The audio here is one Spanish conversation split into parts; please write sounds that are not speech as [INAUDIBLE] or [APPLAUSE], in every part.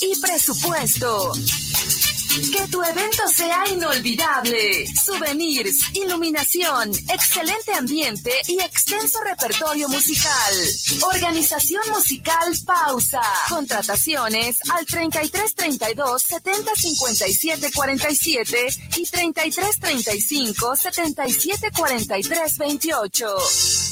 y presupuesto. Que tu evento sea inolvidable. Souvenirs, iluminación, excelente ambiente y extenso repertorio musical. Organización musical Pausa. Contrataciones al 3332 70 57 47 y 3335 77 43 28.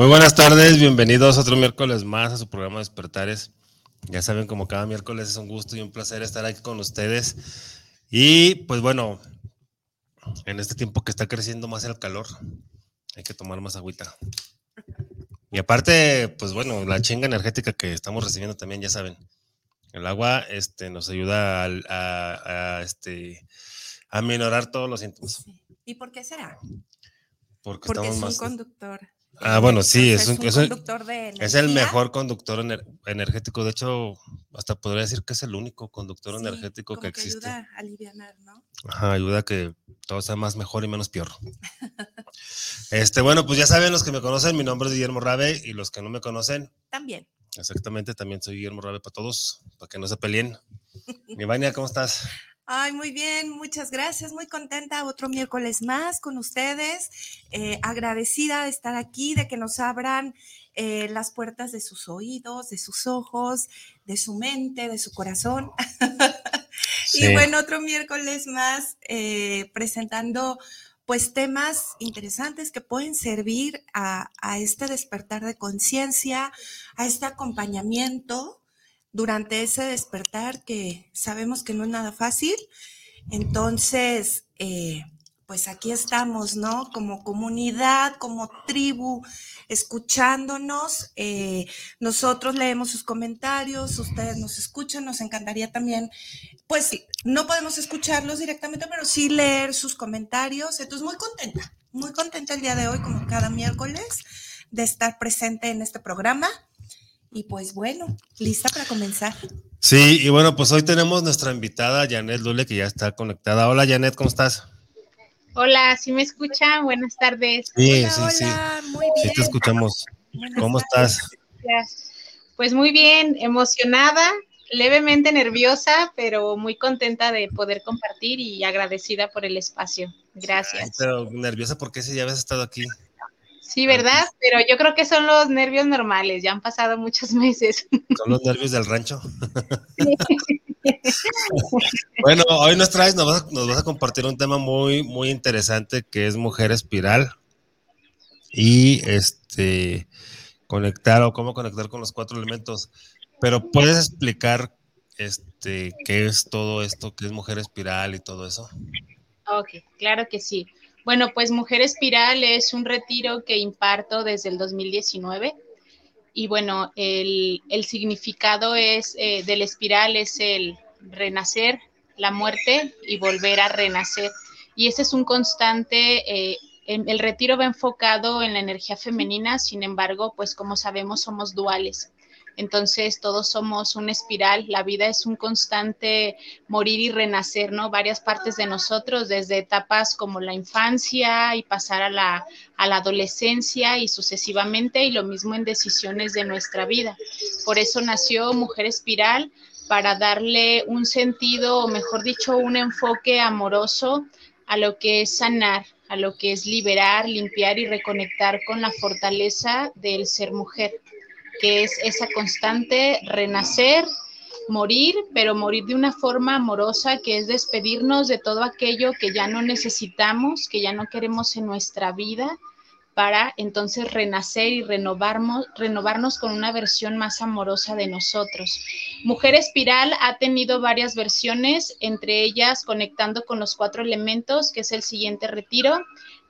Muy buenas tardes, bienvenidos otro miércoles más a su programa Despertares. Ya saben, como cada miércoles es un gusto y un placer estar aquí con ustedes. Y pues bueno, en este tiempo que está creciendo más el calor, hay que tomar más agüita. Y aparte, pues bueno, la chinga energética que estamos recibiendo también, ya saben. El agua este, nos ayuda a, este, a minorar todos los síntomas. ¿Y por qué será? Porque, es un conductor. Ah, bueno, sí, es, un, es un- conductor de es el mejor conductor ener- energético. De hecho, hasta podría decir que es el único conductor Sí, energético como que existe. ayuda a alivianar, ¿no? Ajá, ayuda a que todo sea más mejor y menos peor. Este, bueno, pues ya saben los que me conocen, mi nombre es Guillermo Rabe y los que no me conocen, También. exactamente, también soy Guillermo Rabe para todos, para que no se peleen. [LAUGHS] Mi Vania, ¿cómo estás? Ay, muy bien, muchas gracias, muy contenta otro miércoles más con ustedes, eh, agradecida de estar aquí, de que nos abran eh, las puertas de sus oídos, de sus ojos, de su mente, de su corazón. [LAUGHS] Sí. Y bueno, otro miércoles más eh, presentando pues temas interesantes que pueden servir a, a este despertar de conciencia, a este acompañamiento durante ese despertar que sabemos que no es nada fácil. Entonces, eh, pues aquí estamos, ¿no? Como comunidad, como tribu, escuchándonos. Eh, nosotros leemos sus comentarios, ustedes nos escuchan, nos encantaría también, pues no podemos escucharlos directamente, pero sí leer sus comentarios. Entonces, muy contenta, muy contenta el día de hoy, como cada miércoles, de estar presente en este programa. Y pues bueno, lista para comenzar. Sí, y bueno, pues hoy tenemos nuestra invitada Janet Lule que ya está conectada. Hola Janet, ¿cómo estás? Hola, ¿sí me escuchan? Buenas tardes. Sí, hola, sí, sí. hola, muy Sí bien. te escuchamos. Buenas ¿Cómo tardes. estás? Gracias. Pues muy bien, emocionada, levemente nerviosa, pero muy contenta de poder compartir y agradecida por el espacio. Ay, Gracias. pero nerviosa porque si ya habías estado aquí. Sí, ¿verdad? Pero yo creo que son los nervios normales, ya han pasado muchos [LAUGHS] meses. Son los nervios del rancho. [LAUGHS] Bueno, hoy nos traes, nos vas, a, nos vas a compartir un tema muy, muy interesante que es mujer espiral y este conectar o cómo conectar con los cuatro elementos. Pero puedes explicar este qué es todo esto, qué es mujer espiral y todo eso. Ok, claro que sí. Bueno, pues Mujer Espiral es un retiro que imparto desde el 2019 y bueno, el, significado es eh, del espiral es el renacer, la muerte y volver a renacer. Y ese es un constante, eh, en- el retiro va enfocado en la energía femenina, sin embargo, pues como sabemos somos duales. Entonces todos somos una espiral, la vida es un constante morir y renacer, ¿no? Varias partes de nosotros, desde etapas como la infancia y pasar a la, a la adolescencia y sucesivamente, y lo mismo en decisiones de nuestra vida. Por eso nació Mujer Espiral, para darle un sentido, o mejor dicho, un enfoque amoroso a lo que es sanar, a lo que es liberar, limpiar y reconectar con la fortaleza del ser mujer, que es esa constante renacer, morir, pero morir de una forma amorosa, que es despedirnos de todo aquello que ya no necesitamos, que ya no queremos en nuestra vida, para entonces renacer y renovarnos, renovarnos con una versión más amorosa de nosotros. Mujer Espiral ha tenido varias versiones, entre ellas conectando con los cuatro elementos, que es el siguiente retiro,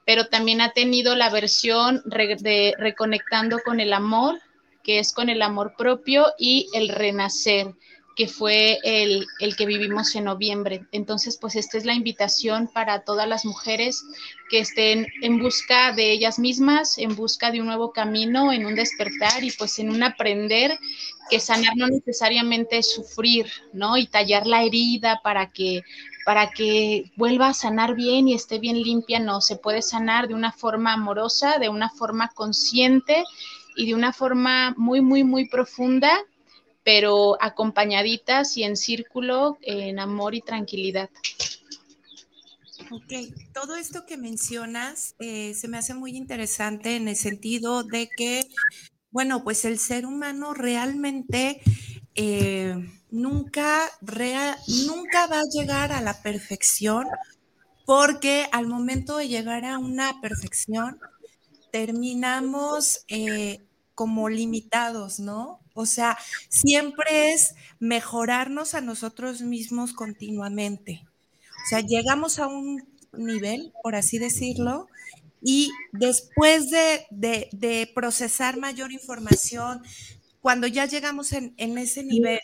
pero también ha tenido la versión de reconectando con el amor, que es con el amor propio y el renacer, que fue el, el, que vivimos en noviembre. Entonces, pues esta es la invitación para todas las mujeres que estén en busca de ellas mismas, en busca de un nuevo camino, en un despertar y pues en un aprender que sanar no necesariamente es sufrir, ¿no? Y tallar la herida para que para que vuelva a sanar bien y esté bien limpia, no, se puede sanar de una forma amorosa, de una forma consciente y de una forma muy, muy, muy profunda, pero acompañaditas y en círculo, en amor y tranquilidad. Ok, todo esto que mencionas eh, se me hace muy interesante en el sentido de que, bueno, pues el ser humano realmente eh, nunca, nunca va a llegar a la perfección porque al momento de llegar a una perfección terminamos eh, como limitados, ¿no? O sea, siempre es mejorarnos a nosotros mismos continuamente. O sea, llegamos a un nivel, por así decirlo, y después de, procesar mayor información, cuando ya llegamos en, ese nivel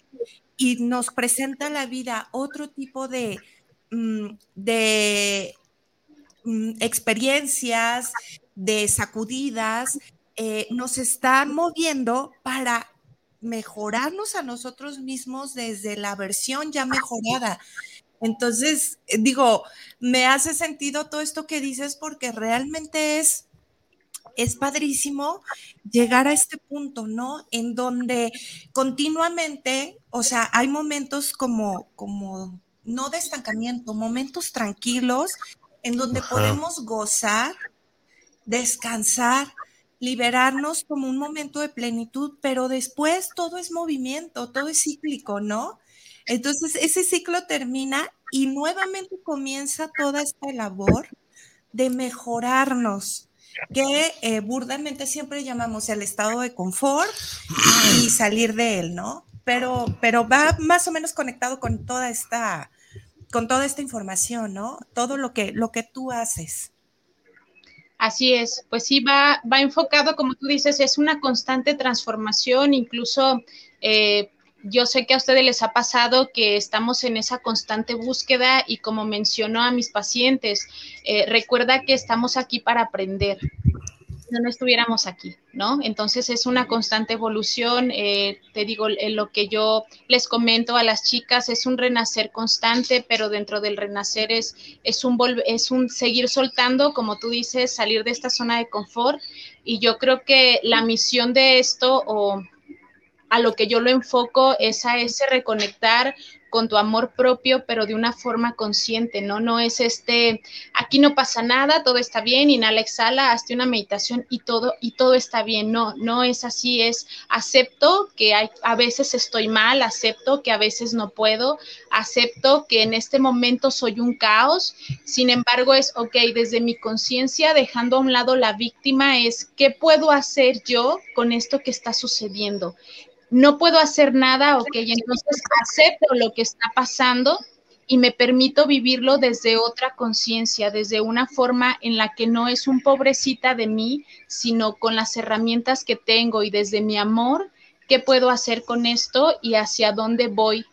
y nos presenta la vida otro tipo de, mm, de mm, experiencias, de sacudidas, eh, nos está moviendo para mejorarnos a nosotros mismos desde la versión ya mejorada. Entonces, eh, digo, me hace sentido todo esto que dices porque realmente es, es padrísimo llegar a este punto, ¿no? En donde continuamente, o sea, hay momentos como, como, no de estancamiento, momentos tranquilos en donde podemos gozar, descansar, liberarnos como un momento de plenitud, pero después todo es movimiento, todo es cíclico, ¿no? Entonces, ese ciclo termina y nuevamente comienza toda esta labor de mejorarnos, que eh, burdamente siempre llamamos el estado de confort y salir de él, ¿no? Pero, pero va más o menos conectado con toda esta, con toda esta información, ¿no? Todo lo que, lo que tú haces. Así es, pues sí, va, va enfocado, como tú dices, es una constante transformación, incluso eh, yo sé que a ustedes les ha pasado que estamos en esa constante búsqueda y como mencionó a mis pacientes, eh, recuerda que estamos aquí para aprender, no, no estuviéramos aquí, ¿no? Entonces es una constante evolución, eh, te digo, en lo que yo les comento a las chicas es un renacer constante, pero dentro del renacer es, es, un, es un seguir soltando, como tú dices, salir de esta zona de confort. Y yo creo que la misión de esto o a lo que yo lo enfoco es a ese reconectar con tu amor propio, pero de una forma consciente, ¿no? No es este, aquí no pasa nada, todo está bien, inhala, exhala, hazte una meditación y todo, y todo está bien. No, no es así, es acepto que hay, a veces estoy mal, acepto que a veces no puedo, acepto que en este momento soy un caos, sin embargo es, ok, desde mi conciencia, dejando a un lado la víctima, es, ¿qué puedo hacer yo con esto que está sucediendo? No puedo hacer nada, ok, entonces acepto lo que está pasando y me permito vivirlo desde otra conciencia, desde una forma en la que no es un pobrecita de mí, sino con las herramientas que tengo y desde mi amor, qué puedo hacer con esto y hacia dónde voy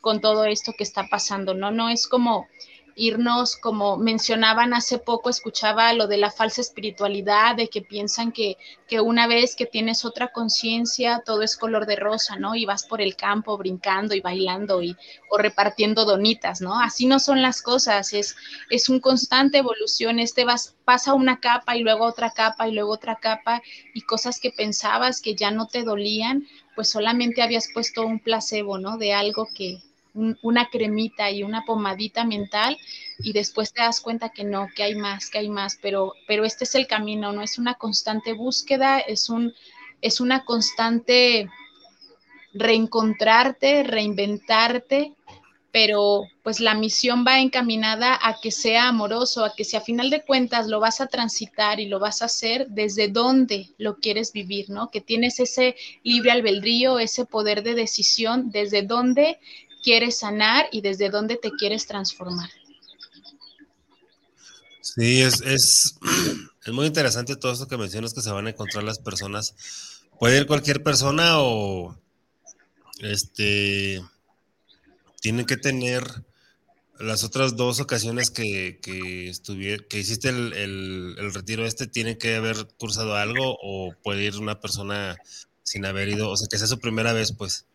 con todo esto que está pasando, ¿no? No es como irnos, como mencionaban hace poco, escuchaba lo de la falsa espiritualidad, de que piensan que, que una vez que tienes otra conciencia, todo es color de rosa, ¿no? Y vas por el campo brincando y bailando y, o repartiendo donitas, ¿no? Así no son las cosas, es, es un constante evolución, este vas, pasa una capa y luego otra capa y luego otra capa y cosas que pensabas que ya no te dolían, pues solamente habías puesto un placebo, ¿no? De algo que, una cremita y una pomadita mental y después te das cuenta que no, que hay más, que hay más, pero, pero este es el camino, no es una constante búsqueda, es, un, es una constante reencontrarte, reinventarte, pero pues la misión va encaminada a que sea amoroso, a que si a final de cuentas lo vas a transitar y lo vas a hacer desde donde lo quieres vivir, ¿no? Que tienes ese libre albedrío, ese poder de decisión, desde dónde quieres sanar y desde dónde te quieres transformar. Sí, es, [CLEARS THROAT] es, muy interesante todo esto que mencionas que se van a encontrar las personas. Puede ir cualquier persona o este tienen que tener las otras dos ocasiones que, que, que hiciste el, el, retiro este, ¿tienen que haber cursado algo o puede ir una persona sin haber ido? O sea, que sea su primera vez, pues.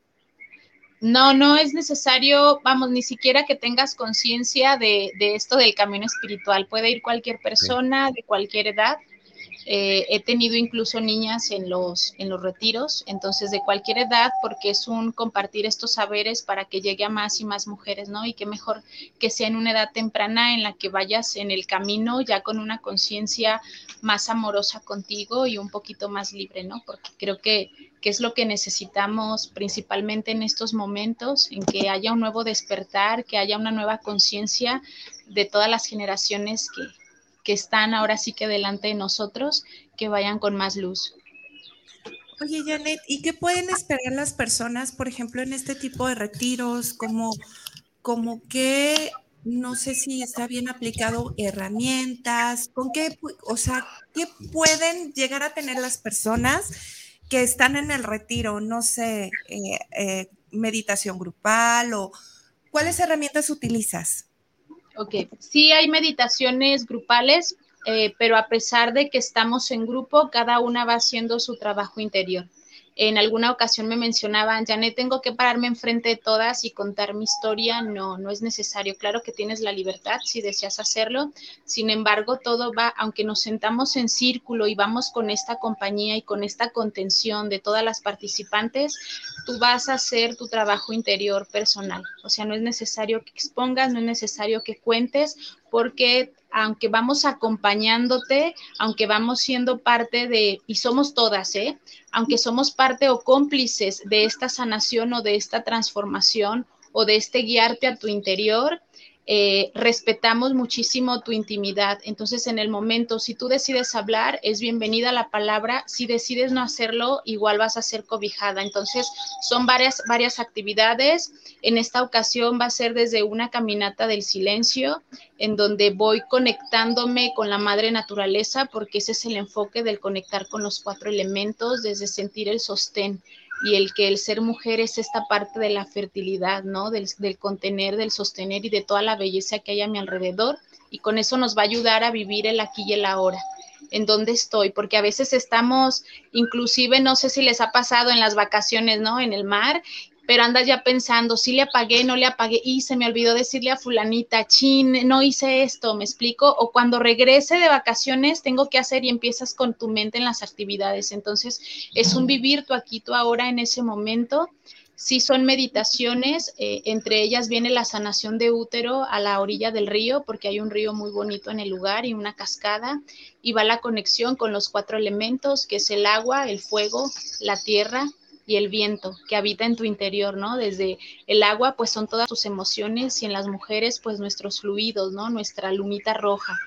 No, no es necesario, vamos, ni siquiera que tengas conciencia de, de, esto del camino espiritual. Puede ir cualquier persona de cualquier edad eh, he tenido incluso niñas en los, en los retiros, entonces de cualquier edad, porque es un compartir estos saberes para que llegue a más y más mujeres, ¿no? Y qué mejor que sea en una edad temprana en la que vayas en el camino ya con una conciencia más amorosa contigo y un poquito más libre, ¿no? Porque creo que, que es lo que necesitamos principalmente en estos momentos, en que haya un nuevo despertar, que haya una nueva conciencia de todas las generaciones que, que están ahora sí que delante de nosotros, que vayan con más luz. Oye, Janet, ¿y qué pueden esperar las personas, por ejemplo, en este tipo de retiros? Como, como que, no sé si está bien aplicado herramientas, con qué, o sea, ¿qué pueden llegar a tener las personas que están en el retiro? No sé, eh, eh, meditación grupal o cuáles herramientas utilizas? Ok, sí hay meditaciones grupales, eh, pero a pesar de que estamos en grupo, cada una va haciendo su trabajo interior. En alguna ocasión me mencionaban, Janet, tengo que pararme enfrente de todas y contar mi historia. No, no es necesario. Claro que tienes la libertad si deseas hacerlo. Sin embargo, todo va, aunque nos sentamos en círculo y vamos con esta compañía y con esta contención de todas las participantes, tú vas a hacer tu trabajo interior personal. O sea, no es necesario que expongas, no es necesario que cuentes, porque aunque vamos acompañándote, aunque vamos siendo parte de, y somos todas, ¿eh? aunque somos parte o cómplices de esta sanación o de esta transformación o de este guiarte a tu interior, eh, respetamos muchísimo tu intimidad. Entonces, en el momento, si tú decides hablar, es bienvenida la palabra. Si decides no hacerlo, igual vas a ser cobijada. Entonces, son varias, varias actividades. En esta ocasión va a ser desde una caminata del silencio, en donde voy conectándome con la madre naturaleza, porque ese es el enfoque del conectar con los cuatro elementos, desde sentir el sostén y el que el ser mujer es esta parte de la fertilidad, ¿no? Del, contener, del sostener y de toda la belleza que hay a mi alrededor. Y con eso nos va a ayudar a vivir el aquí y el ahora en dónde estoy, porque a veces estamos, inclusive, no sé si les ha pasado en las vacaciones, ¿no? En el mar, pero andas ya pensando, si le apagué, no le apagué, y se me olvidó decirle a fulanita, chin, no hice esto, me explico, o cuando regrese de vacaciones tengo que hacer y empiezas con tu mente en las actividades. Entonces, es un vivir tu aquí, tu ahora en ese momento. Sí son meditaciones, eh, entre ellas viene la sanación de útero a la orilla del río, porque hay un río muy bonito en el lugar y una cascada, y va la conexión con los cuatro elementos, que es el agua, el fuego, la tierra, y el viento que habita en tu interior, ¿no? Desde el agua, pues son todas tus emociones y en las mujeres, pues nuestros fluidos, ¿no? Nuestra lumita roja.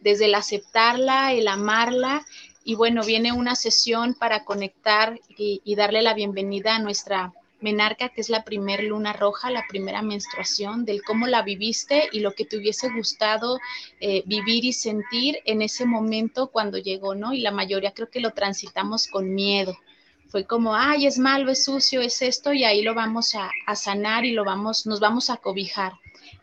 Desde el aceptarla, el amarla y bueno, viene una sesión para conectar y, darle la bienvenida a nuestra menarca, que es la primer luna roja, la primera menstruación, del cómo la viviste y lo que te hubiese gustado eh, vivir y sentir en ese momento cuando llegó, ¿no? Y la mayoría creo que lo transitamos con miedo, fue como, ay, es malo, es sucio, es esto, y ahí lo vamos a, sanar y lo vamos, nos vamos a cobijar.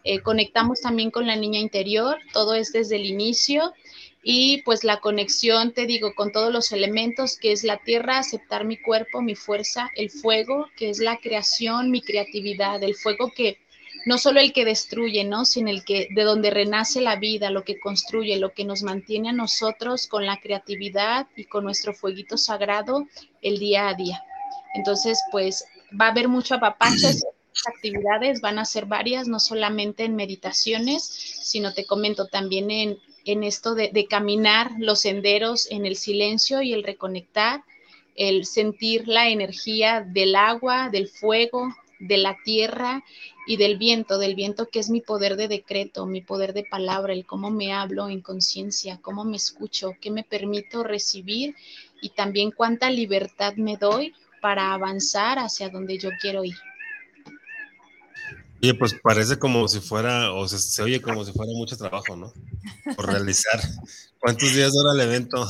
Eh, conectamos también con la niña interior, todo es desde el inicio y pues la conexión, te digo, con todos los elementos que es la tierra, aceptar mi cuerpo, mi fuerza, el fuego, que es la creación, mi creatividad, el fuego que no solo el que destruye, ¿no? Sino el que de donde renace la vida, lo que construye, lo que nos mantiene a nosotros con la creatividad y con nuestro fueguito sagrado el día a día. Entonces, pues va a haber mucho apapacho, actividades van a ser varias, no solamente en meditaciones, sino te comento también en, en esto de, de caminar los senderos en el silencio y el reconectar, el sentir la energía del agua, del fuego, de la tierra y del viento, del viento que es mi poder de decreto, mi poder de palabra, el cómo me hablo en conciencia, cómo me escucho, qué me permito recibir y también cuánta libertad me doy para avanzar hacia donde yo quiero ir. Oye, pues parece como si fuera, o se, se oye como si fuera mucho trabajo, ¿no? Por realizar. [LAUGHS] ¿Cuántos días dura el evento?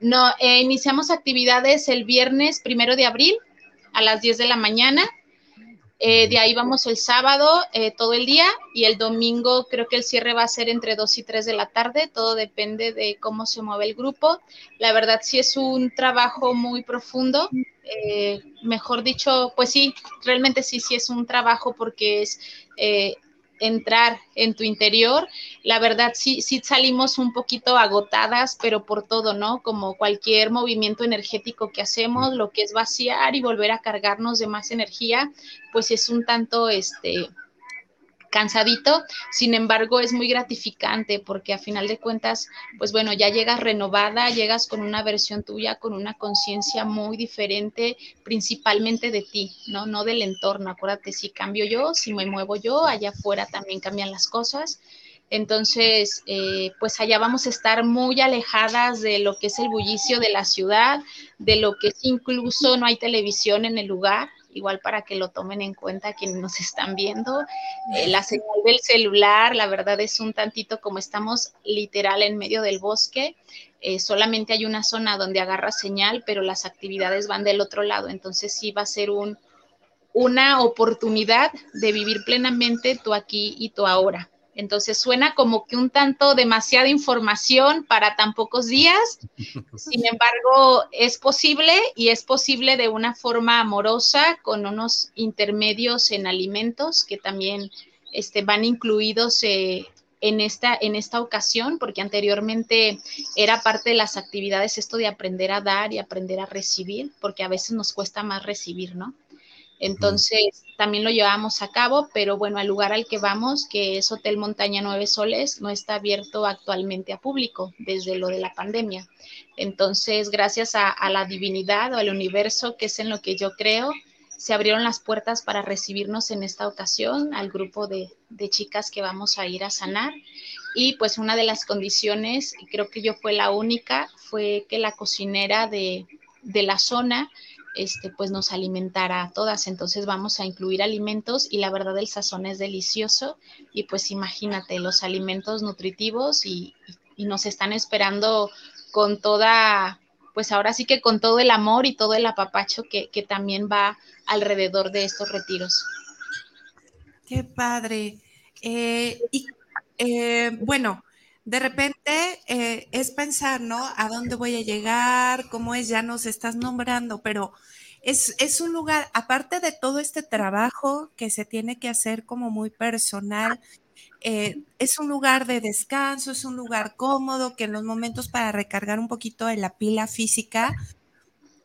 No, eh, iniciamos actividades el viernes primero de abril a las 10 de la mañana Eh, de ahí vamos el sábado eh, todo el día y el domingo creo que el cierre va a ser entre 2 y 3 de la tarde, todo depende de cómo se mueve el grupo. La verdad sí es un trabajo muy profundo, eh, mejor dicho, pues sí, realmente sí, sí es un trabajo porque es entrar en tu interior. La verdad, sí, sí salimos un poquito agotadas, pero por todo, ¿no? Como cualquier movimiento energético que hacemos, lo que es vaciar y volver a cargarnos de más energía, pues es un tanto, este, cansadito, sin embargo es muy gratificante porque a final de cuentas, pues bueno, ya llegas renovada, llegas con una versión tuya, con una conciencia muy diferente, principalmente de ti, ¿no? No del entorno. Acuérdate, si cambio yo, si me muevo yo, allá afuera también cambian las cosas. Entonces, eh, pues allá vamos a estar muy alejadas de lo que es el bullicio de la ciudad, de lo que incluso no hay televisión en el lugar, igual para que lo tomen en cuenta quienes nos están viendo. Eh, la señal del celular, la verdad es un tantito como estamos literal en medio del bosque. Eh, solamente hay una zona donde agarra señal, pero las actividades van del otro lado. Entonces sí va a ser un, una oportunidad de vivir plenamente tú aquí y tú ahora. Entonces suena como que un tanto demasiada información para tan pocos días. [LAUGHS] Sin embargo, es posible y es posible de una forma amorosa con unos intermedios en alimentos que también este, van incluidos eh, en, esta, en esta ocasión, porque anteriormente era parte de las actividades esto de aprender a dar y aprender a recibir, porque a veces nos cuesta más recibir, ¿no? Entonces, también lo llevamos a cabo, pero bueno, el lugar al que vamos, que es Hotel Montaña Nueve Soles, no está abierto actualmente a público desde lo de la pandemia. Entonces, gracias a, la divinidad o al universo, que es en lo que yo creo, se abrieron las puertas para recibirnos en esta ocasión al grupo de, de chicas que vamos a ir a sanar. Y pues una de las condiciones, creo que yo fue la única, fue que la cocinera de, de la zona este, pues nos alimentará a todas. Entonces vamos a incluir alimentos y la verdad el sazón es delicioso y pues imagínate los alimentos nutritivos y, nos están esperando con toda, pues ahora sí que con todo el amor y todo el apapacho que, también va alrededor de estos retiros. Qué padre. Eh, y eh, bueno, de repente eh, es pensar, ¿no? ¿A dónde voy a llegar? ¿Cómo es? Ya nos estás nombrando, pero es, es, un lugar, aparte de todo este trabajo que se tiene que hacer como muy personal, eh, es un lugar de descanso, es un lugar cómodo que en los momentos para recargar un poquito de la pila física,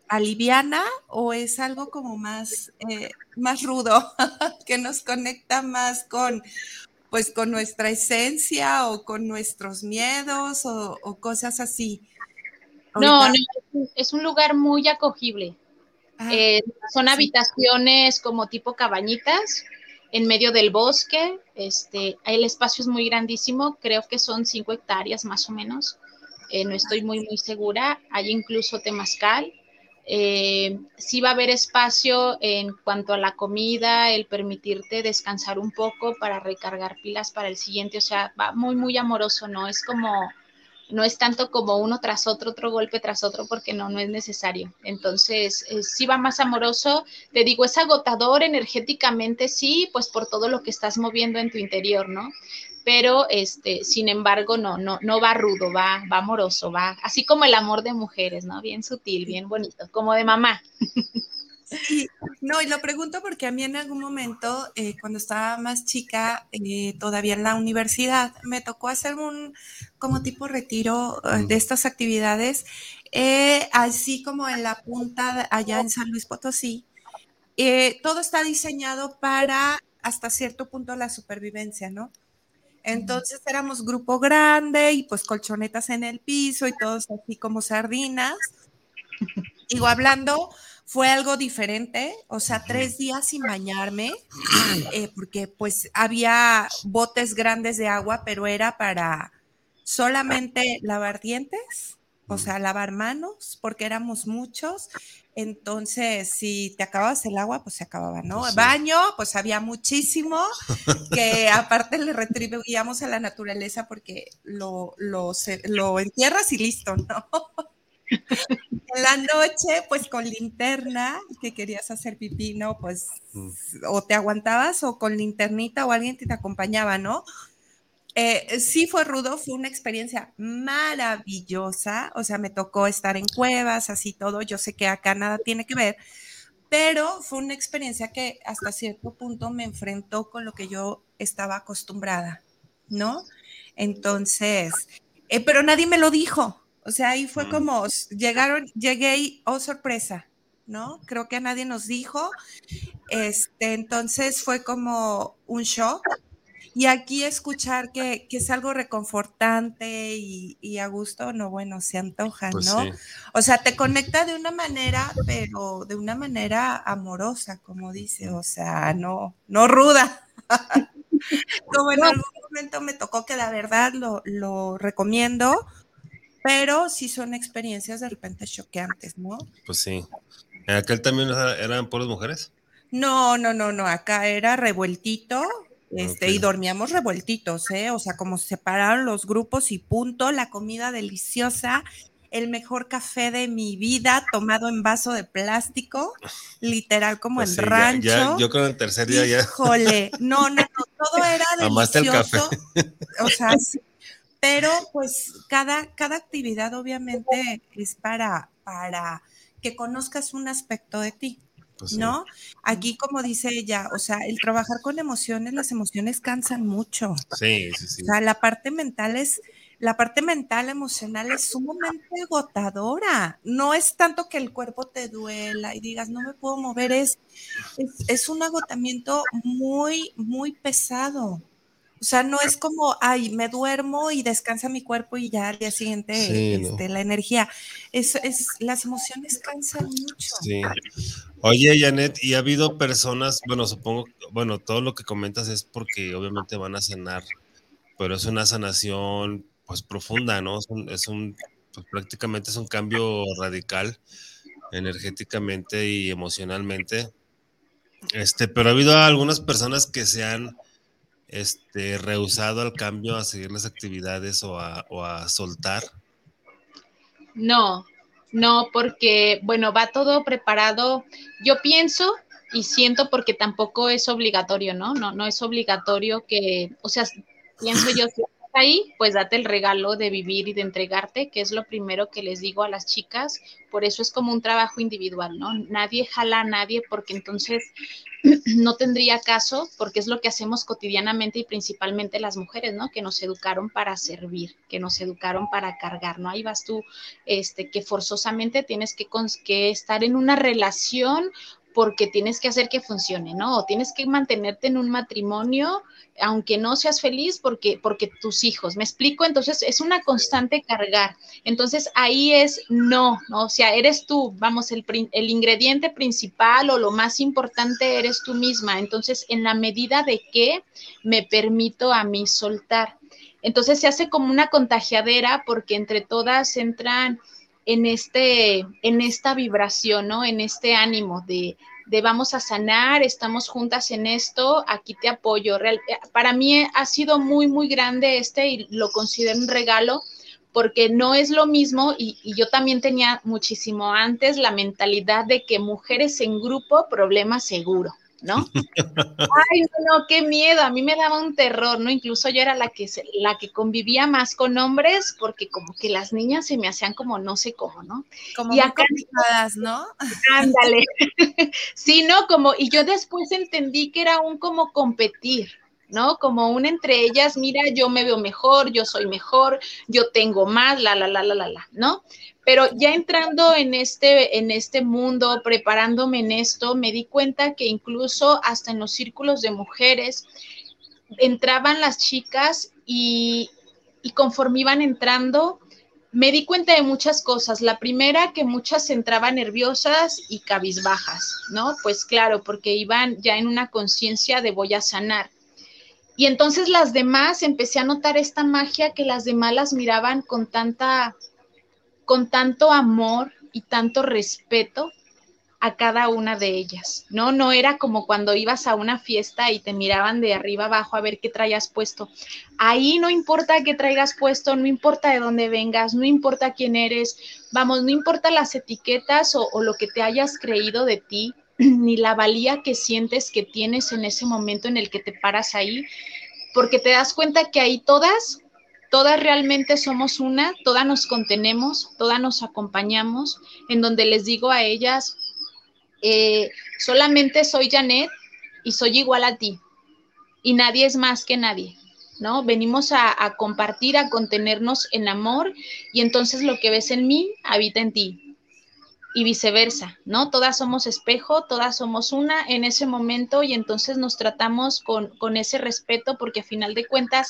aliviana o es algo como más, eh, más rudo, [LAUGHS] que nos conecta más con, pues con nuestra esencia o con nuestros miedos o, cosas así. No, no, es un lugar muy acogible. Ah, eh, son habitaciones como tipo cabañitas en medio del bosque. Este, el espacio es muy grandísimo, creo que son cinco hectáreas más o menos. Eh, no estoy muy, muy segura. Hay incluso temazcal. Eh, sí va a haber espacio en cuanto a la comida, el permitirte descansar un poco para recargar pilas para el siguiente, o sea, va muy, muy amoroso, ¿no? Es como, no es tanto como uno tras otro, otro golpe tras otro, porque no, no es necesario. Entonces, eh, sí va más amoroso, te digo, es agotador energéticamente, sí, pues por todo lo que estás moviendo en tu interior, ¿no? Pero este, sin embargo, no, no, no va rudo, va, va amoroso, va, así como el amor de mujeres, ¿no? Bien sutil, bien bonito, como de mamá. Sí, no, y lo pregunto porque a mí en algún momento, eh, cuando estaba más chica, eh, todavía en la universidad, me tocó hacer un como tipo retiro eh, de estas actividades, así como en la punta allá en San Luis Potosí. todo está diseñado para hasta cierto punto la supervivencia, ¿no? Entonces éramos grupo grande y pues colchonetas en el piso y todos así como sardinas. Digo, hablando, fue algo diferente, o sea, tres días sin bañarme, eh, porque pues había botes grandes de agua, pero era para solamente lavar dientes, o sea, lavar manos, porque éramos muchos, entonces, si te acababas el agua, pues se acababa, ¿no? Pues Baño, pues había muchísimo, que [LAUGHS] aparte le retribuíamos a la naturaleza porque lo, lo, lo entierras y listo, ¿no? En la noche, pues con linterna, que querías hacer pipí, ¿no? Pues mm. o te aguantabas o con linternita o alguien te acompañaba, ¿no? Eh, sí fue rudo, fue una experiencia maravillosa, o sea, me tocó estar en cuevas, así todo, yo sé que acá nada tiene que ver, pero fue una experiencia que hasta cierto punto me enfrentó con lo que yo estaba acostumbrada, ¿no? Entonces, eh, pero nadie me lo dijo, o sea, ahí fue como, llegaron, llegué y, oh, sorpresa, ¿no? Creo que a nadie nos dijo, este, entonces fue como un shock y aquí escuchar que, es algo reconfortante y, a gusto, no, bueno, se antoja, pues ¿no? O sea, te conecta de una manera, pero de una manera amorosa, como dice, o sea, no, no ruda. [LAUGHS] como en algún momento me tocó que la verdad lo, lo recomiendo, pero sí son experiencias de repente choqueantes, ¿no? Pues sí. ¿En aquel también eran puras mujeres? No, no, no, no, acá era revueltito, este, Y dormíamos revueltitos, ¿eh? O sea, como separaron los grupos y punto, la comida deliciosa, el mejor café de mi vida tomado en vaso de plástico, literal como pues en rancho. yo con el tercer día ya. Híjole, no, no, no, todo era [LAUGHS] delicioso. el café. O sea, [LAUGHS] pero pues cada, cada actividad obviamente es para, para que conozcas un aspecto de ti. Pues ¿No? Aquí, como dice ella, o sea, el trabajar con emociones, las emociones cansan mucho. Sí, sí, sí. O sea, la parte mental es, la parte mental, emocional es sumamente agotadora. No es tanto que el cuerpo te duela y digas, no me puedo mover, es, es un agotamiento muy, muy pesado. O sea, no es como, ay, me duermo y descansa mi cuerpo y ya al día siguiente este, la energía. Es, es, las emociones cansan mucho. Sí. Oye, Janet, y ha habido personas, bueno, supongo, bueno, todo lo que comentas es porque obviamente van a sanar, pero es una sanación pues profunda, ¿no? Es un, pues, prácticamente es un cambio radical energéticamente y emocionalmente. Este, pero ha habido algunas personas que se han este, rehusado al cambio, a seguir las actividades o a, soltar? No, no, porque, bueno, va todo preparado. Yo pienso y siento porque tampoco es obligatorio, ¿no? No, no es obligatorio que, o sea, pienso yo, ahí, pues date el regalo de vivir y de entregarte, que es lo primero que les digo a las chicas. Por eso es como un trabajo individual, ¿no? Nadie jala a nadie porque entonces [CLEARS THROAT] no tendría caso porque es lo que hacemos cotidianamente y principalmente las mujeres, ¿no? Que nos educaron para servir, que nos educaron para cargar, ¿no? Ahí vas tú, este, que forzosamente tienes que, que estar en una relación porque tienes que hacer que funcione, ¿no? O tienes que mantenerte en un matrimonio, aunque no seas feliz, porque, porque tus hijos, ¿me explico? Entonces es una constante cargar. Entonces ahí es no, ¿no? O sea, eres tú, vamos, el, el ingrediente principal o lo más importante eres tú misma. Entonces, en la medida de que me permito a mí soltar. Entonces se hace como una contagiadera porque entre todas entran en, este, en esta vibración, ¿no? En este ánimo de, de vamos a sanar, estamos juntas en esto, aquí te apoyo. Real, eh, para mí ha sido muy, muy grande este y lo considero un regalo porque no es lo mismo y, y, yo también tenía muchísimo antes la mentalidad de que mujeres en grupo, problema seguro. ¿No? [LAUGHS] Ay, no, qué miedo, a mí me daba un terror, ¿no? Incluso yo era la que, la que convivía más con hombres porque como que las niñas se me hacían como no sé cómo, ¿no? Como y acá, ¿no? Ándale. [LAUGHS] sí, ¿no? Como, y yo después entendí que era un como competir, ¿no? Como una entre ellas, mira, yo me veo mejor, yo soy mejor, yo tengo más, la, la, la, la, la, la, ¿no? Pero ya entrando en este, en este mundo, preparándome en esto, me di cuenta que incluso hasta en los círculos de mujeres entraban las chicas y, y conforme iban entrando, me di cuenta de muchas cosas. La primera, que muchas entraban nerviosas y cabizbajas, ¿no? Pues claro, porque iban ya en una conciencia de voy a sanar. Y entonces las demás, empecé a notar esta magia que las demás las miraban con tanta con tanto amor y tanto respeto a cada una de ellas, ¿no? No era como cuando ibas a una fiesta y te miraban de arriba abajo a ver qué traías puesto. Ahí no importa qué traigas puesto, no importa de dónde vengas, no importa quién eres, vamos, no importa las etiquetas o, o lo que te hayas creído de ti, [CLEARS THROAT] ni la valía que sientes que tienes en ese momento en el que te paras ahí, porque te das cuenta que ahí todas todas realmente somos una, todas nos contenemos, todas nos acompañamos, en donde les digo a ellas, eh, solamente soy Janet y soy igual a ti y nadie es más que nadie. ¿no? Venimos a, compartir, a contenernos en amor y entonces lo que ves en mí habita en ti y viceversa, ¿no? Todas somos espejo, todas somos una en ese momento y entonces nos tratamos con, con ese respeto porque a final de cuentas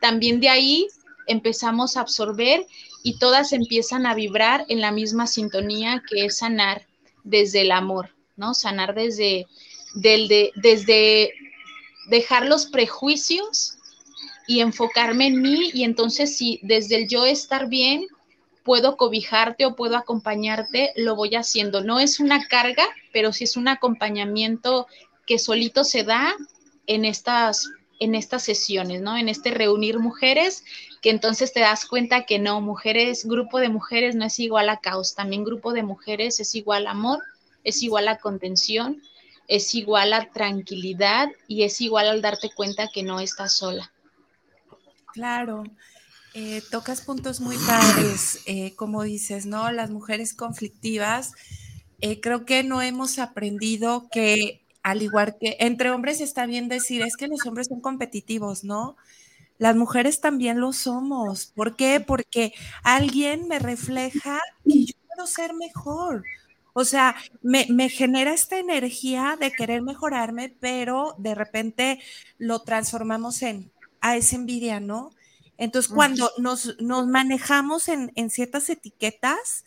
también de ahí empezamos a absorber y todas empiezan a vibrar en la misma sintonía que es sanar desde el amor, ¿no? Sanar desde, del desde dejar los prejuicios y enfocarme en mí y entonces si desde el yo estar bien puedo cobijarte o puedo acompañarte, lo voy haciendo. No es una carga, pero sí es un acompañamiento que solito se da en estas en estas sesiones, ¿no? En este reunir mujeres, que entonces te das cuenta que no, mujeres, grupo de mujeres no es igual a caos, también grupo de mujeres es igual a amor, es igual a contención, es igual a tranquilidad y es igual al darte cuenta que no estás sola. Claro, eh, tocas puntos muy padres, eh, como dices, ¿no? Las mujeres conflictivas, eh, creo que no hemos aprendido que, al igual que entre hombres está bien decir, es que los hombres son competitivos, ¿no? Las mujeres también lo somos. ¿Por qué? Porque alguien me refleja y yo quiero ser mejor. O sea, me, genera esta energía de querer mejorarme, pero de repente lo transformamos en, a esa envidia, ¿no? Entonces, cuando nos, manejamos en, ciertas etiquetas,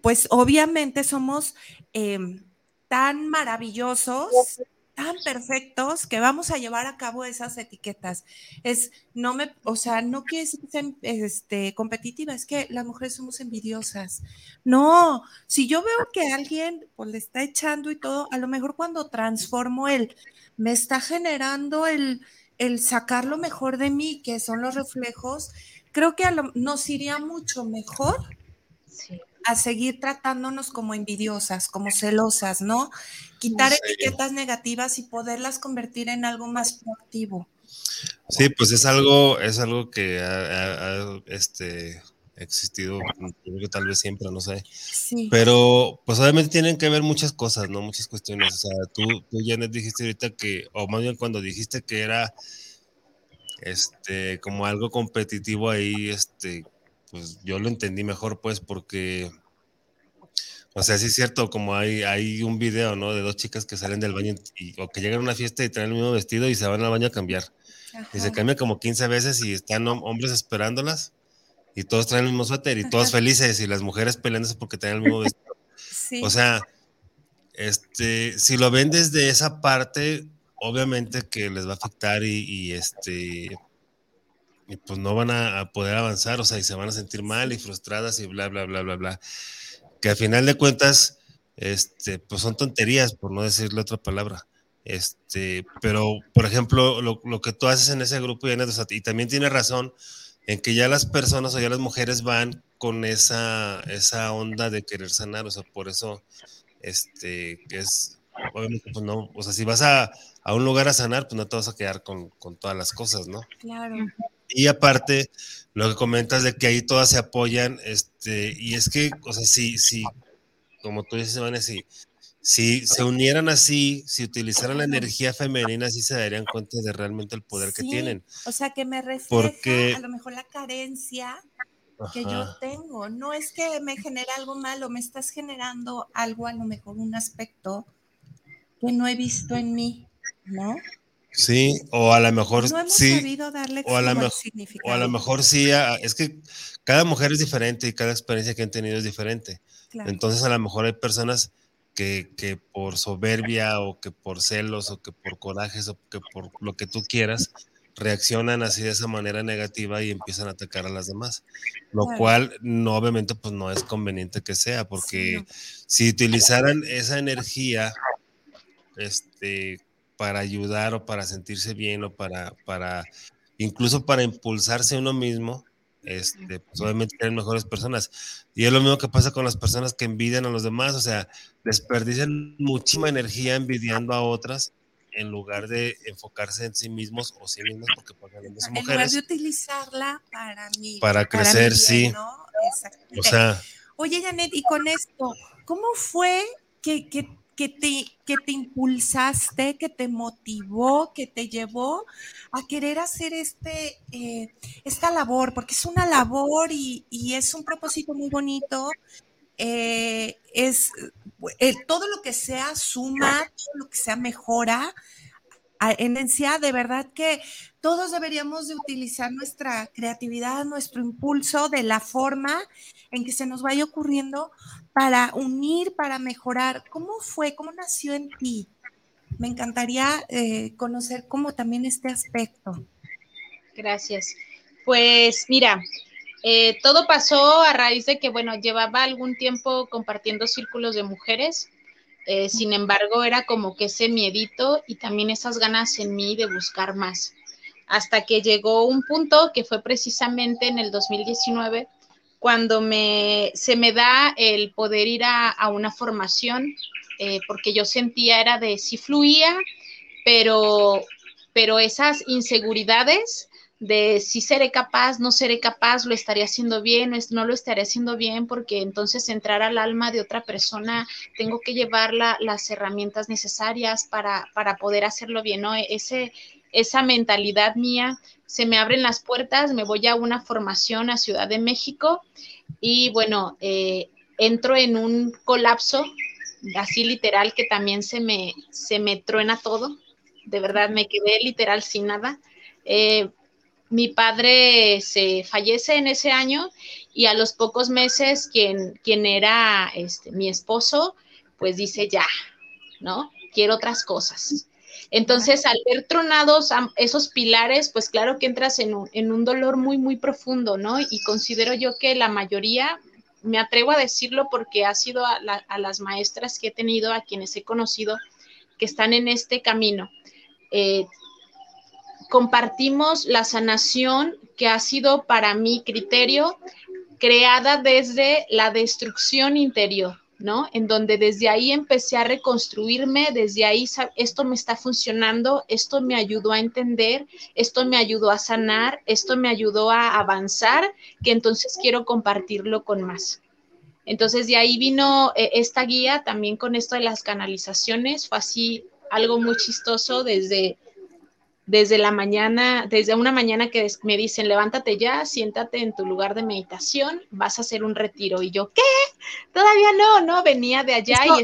pues obviamente somos em, tan maravillosos tan perfectos que vamos a llevar a cabo esas etiquetas. Es, no me, o sea, no quiere decir que sean este, competitiva, es que las mujeres somos envidiosas. No, si yo veo que alguien pues, le está echando y todo, a lo mejor cuando transformo él, me está generando el, el sacar lo mejor de mí, que son los reflejos, creo que nos iría mucho mejor a seguir tratándonos como envidiosas, como celosas, ¿no? Quitar etiquetas negativas y poderlas convertir en algo más proactivo. Sí, pues es algo, es algo que ha, este, existido, tal vez siempre, no sé. Sí. Pero, pues obviamente tienen que ver muchas cosas, ¿no? Muchas cuestiones. O sea, tú, tú Janet, dijiste ahorita que, o más bien cuando dijiste que era, este, como algo competitivo ahí, este, pues yo lo entendí mejor, pues, porque, o sea, sí es cierto, como hay, hay un video, ¿no? De dos chicas que salen del baño y, o que llegan a una fiesta y traen el mismo vestido y se van al baño a cambiar. Y se cambian como 15 veces y están hombres esperándolas y todos traen el mismo suéter y todos felices y las mujeres peleándose porque traen el mismo vestido. O sea, este, si lo ven desde esa parte, obviamente que les va a afectar y, y este, y pues no van a, poder avanzar, o sea, y se van a sentir mal y frustradas y bla, bla, bla, bla, bla. Que al final de cuentas, este, pues son tonterías, por no decirle otra palabra. Este, pero, por ejemplo, lo, lo que tú haces en ese grupo, y también tiene razón en que ya las personas o ya las mujeres van con esa, esa onda de querer sanar, o sea, por eso, este, que es, obviamente, pues no, o sea, si vas a, a un lugar a sanar, pues no te vas a quedar con, con todas las cosas, ¿no? Claro. Y aparte, lo que comentas de que ahí todas se apoyan, este, y es que, o sea, si, si como tú dices, Vanessa, si, se unieran así, si utilizaran la energía femenina, sí se darían cuenta de realmente el poder que tienen. O sea, que me refleja a lo mejor la carencia que yo tengo. No es que me genere algo malo, me estás generando algo, a lo mejor un aspecto que no he visto en mí, ¿no? Sí, o a lo mejor sí. Darle o, a lo mejor, o a lo mejor sí, es que cada mujer es diferente y cada experiencia que han tenido es diferente. Entonces a lo mejor hay personas que, que, por soberbia o que por celos o que por corajes o que por lo que tú quieras, reaccionan así de esa manera negativa y empiezan a atacar a las demás, lo cual no obviamente pues no es conveniente que sea, porque si utilizaran esa energía este, para ayudar o para sentirse bien o para, para incluso para impulsarse uno mismo, este, pues obviamente eran mejores personas. Y es lo mismo que pasa con las personas que envidian a los demás, o sea, desperdician muchísima energía envidiando a otras en lugar de enfocarse en sí mismos o sí mismas, porque pagan las mujeres. En lugar de utilizarla para mí. Para crecer, sí. O sea. Oye, Janet, y con esto, ¿cómo fue que, que, que, te, que te impulsaste, que te motivó, que te llevó a querer hacer este, eh, esta labor? Porque es una labor y, y es un propósito muy bonito. Eh, es eh, todo lo que sea suma, todo lo que sea mejora, en de verdad que todos deberíamos de utilizar nuestra creatividad, nuestro impulso de la forma en que se nos vaya ocurriendo para unir, para mejorar. ¿Cómo fue? ¿Cómo nació en ti? Me encantaría eh, conocer cómo también este aspecto. Gracias. Pues mira, eh, todo pasó a raíz de que, bueno, llevaba algún tiempo compartiendo círculos de mujeres, eh, sin embargo, era como que ese miedito y también esas ganas en mí de buscar más. Hasta que llegó un punto que fue precisamente en el 2019, cuando me, se me da el poder ir a, una formación, eh, porque yo sentía era de si fluía, pero, pero esas inseguridades de si seré capaz, no seré capaz, lo estaré haciendo bien, no lo estaré haciendo bien, porque entonces entrar al alma de otra persona, tengo que llevar las herramientas necesarias para, para poder hacerlo bien, ¿no? Ese, esa mentalidad mía, se me abren las puertas, me voy a una formación a Ciudad de México y bueno, eh, entro en un colapso, así literal, que también se me, se me truena todo, de verdad me quedé literal sin nada. Eh, mi padre se fallece en ese año y a los pocos meses quien, quien era este, mi esposo, pues dice ya, ¿no? Quiero otras cosas. Entonces, al ver tronados esos pilares, pues claro que entras en un, en un dolor muy, muy profundo, ¿no? Y considero yo que la mayoría, me atrevo a decirlo porque ha sido a, las maestras que he tenido, a quienes he conocido, que están en este camino. Eh, compartimos la sanación que ha sido para mi criterio creada desde la destrucción interior, ¿no? En donde desde ahí empecé a reconstruirme, desde ahí esto me está funcionando, esto me ayudó a entender, esto me ayudó a sanar, esto me ayudó a avanzar, que entonces quiero compartirlo con más. Entonces de ahí vino eh, esta guía también con esto de las canalizaciones, fue así algo muy chistoso desde desde la mañana, desde una mañana que me dicen, levántate ya, siéntate en tu lugar de meditación, vas a hacer un retiro. Y yo, ¿qué? Todavía no, no, venía de allá y...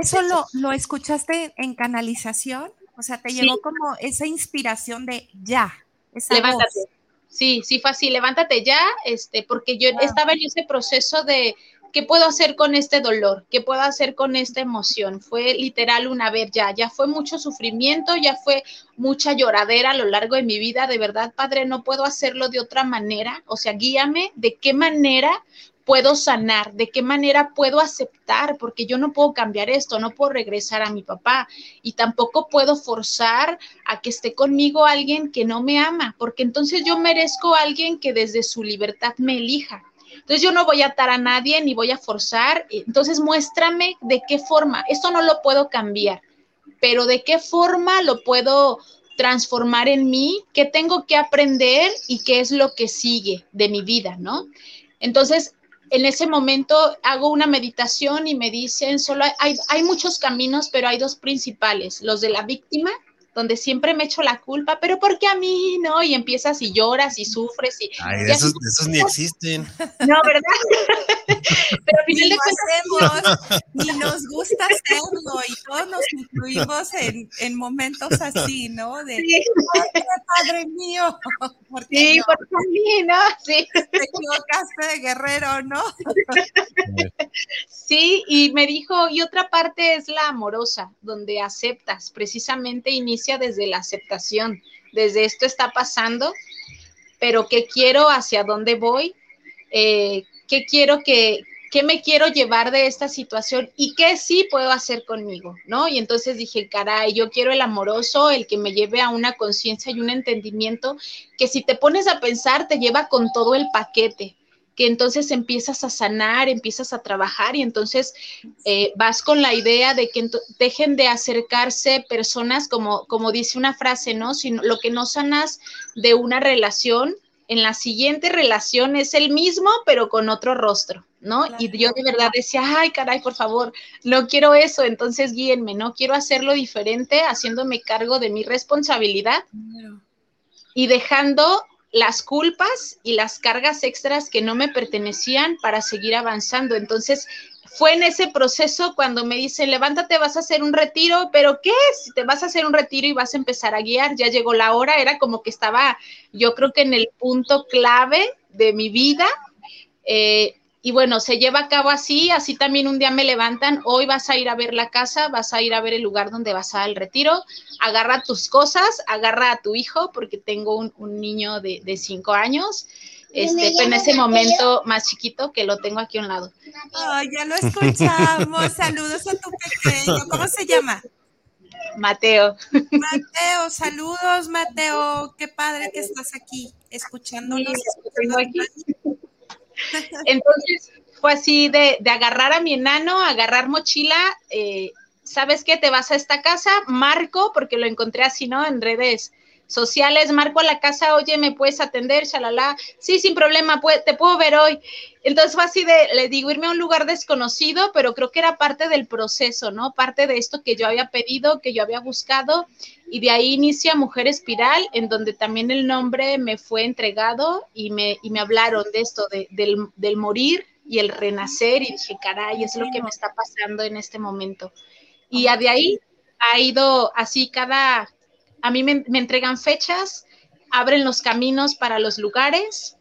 ¿Eso lo, lo, escuchaste en canalización? O sea, te llegó como esa inspiración de ya, levántate. Sí, sí fue así, levántate ya, este, porque yo estaba en ese proceso de, ¿qué puedo hacer con este dolor? ¿Qué puedo hacer con esta emoción? Fue literal una vez ya, ya fue mucho sufrimiento, ya fue mucha lloradera a lo largo de mi vida. De verdad, Padre, no puedo hacerlo de otra manera. O sea, guíame de qué manera puedo sanar, de qué manera puedo aceptar, porque yo no puedo cambiar esto, no puedo regresar a mi papá y tampoco puedo forzar a que esté conmigo alguien que no me ama, porque entonces yo merezco a alguien que desde su libertad me elija. Entonces yo no voy a atar a nadie ni voy a forzar. Entonces muéstrame de qué forma. Esto no lo puedo cambiar, pero de qué forma lo puedo transformar en mí, qué tengo que aprender y qué es lo que sigue de mi vida, ¿no? Entonces, en ese momento hago una meditación y me dicen, solo hay, hay muchos caminos, pero hay dos principales, los de la víctima donde siempre me echo la culpa, pero ¿por qué a mí no? Y empiezas y lloras y sufres y... Ay, esos, esos, ni existen. No, ¿verdad? [LAUGHS] pero al final de cuentas... ni nos gusta hacerlo y todos nos incluimos en, en momentos así, ¿no? De, sí. padre mío! [LAUGHS] ¿por sí, no? por mí, ¿no? Sí. Te equivocaste de guerrero, ¿no? sí, y me dijo, y otra parte es la amorosa, donde aceptas precisamente iniciar desde la aceptación, desde esto está pasando, pero qué quiero, hacia dónde voy, eh, qué quiero que, qué me quiero llevar de esta situación y qué sí puedo hacer conmigo, ¿no? Y entonces dije, caray, yo quiero el amoroso, el que me lleve a una conciencia y un entendimiento que si te pones a pensar te lleva con todo el paquete que entonces empiezas a sanar, empiezas a trabajar y entonces eh, vas con la idea de que dejen de acercarse personas como, como dice una frase, ¿no? Sino lo que no sanas de una relación, en la siguiente relación es el mismo, pero con otro rostro, ¿no? Y yo de verdad decía, ay, caray, por favor, no quiero eso, entonces guíenme, no quiero hacerlo diferente, haciéndome cargo de mi responsabilidad y dejando las culpas y las cargas extras que no me pertenecían para seguir avanzando. Entonces, fue en ese proceso cuando me dicen, levántate, vas a hacer un retiro, pero ¿qué? Si te vas a hacer un retiro y vas a empezar a guiar, ya llegó la hora, era como que estaba, yo creo que en el punto clave de mi vida. Eh, y bueno, se lleva a cabo así, así también un día me levantan, hoy vas a ir a ver la casa, vas a ir a ver el lugar donde vas al retiro, agarra tus cosas, agarra a tu hijo, porque tengo un, niño de, de cinco años, este, en ese momento más chiquito que lo tengo aquí a un lado. Ay, ya lo escuchamos. [LAUGHS] saludos a tu pequeño. ¿Cómo se llama? Mateo. Mateo, saludos, Mateo. Qué padre que estás aquí escuchándonos. [LAUGHS] Entonces, fue así de, de, agarrar a mi enano, agarrar mochila. Eh, ¿Sabes qué? Te vas a esta casa, marco, porque lo encontré así, ¿no? En redes sociales, marco a la casa, oye, ¿me puedes atender? Shalala, sí, sin problema, te puedo ver hoy. Entonces fue así de, le digo, irme a un lugar desconocido, pero creo que era parte del proceso, ¿no? Parte de esto que yo había pedido, que yo había buscado, y de ahí inicia Mujer Espiral, en donde también el nombre me fue entregado y me, y me hablaron de esto, de, del, del morir y el renacer, y dije, caray, es lo que me está pasando en este momento. Y de ahí ha ido así cada, a mí me, entregan fechas, abren los caminos para los lugares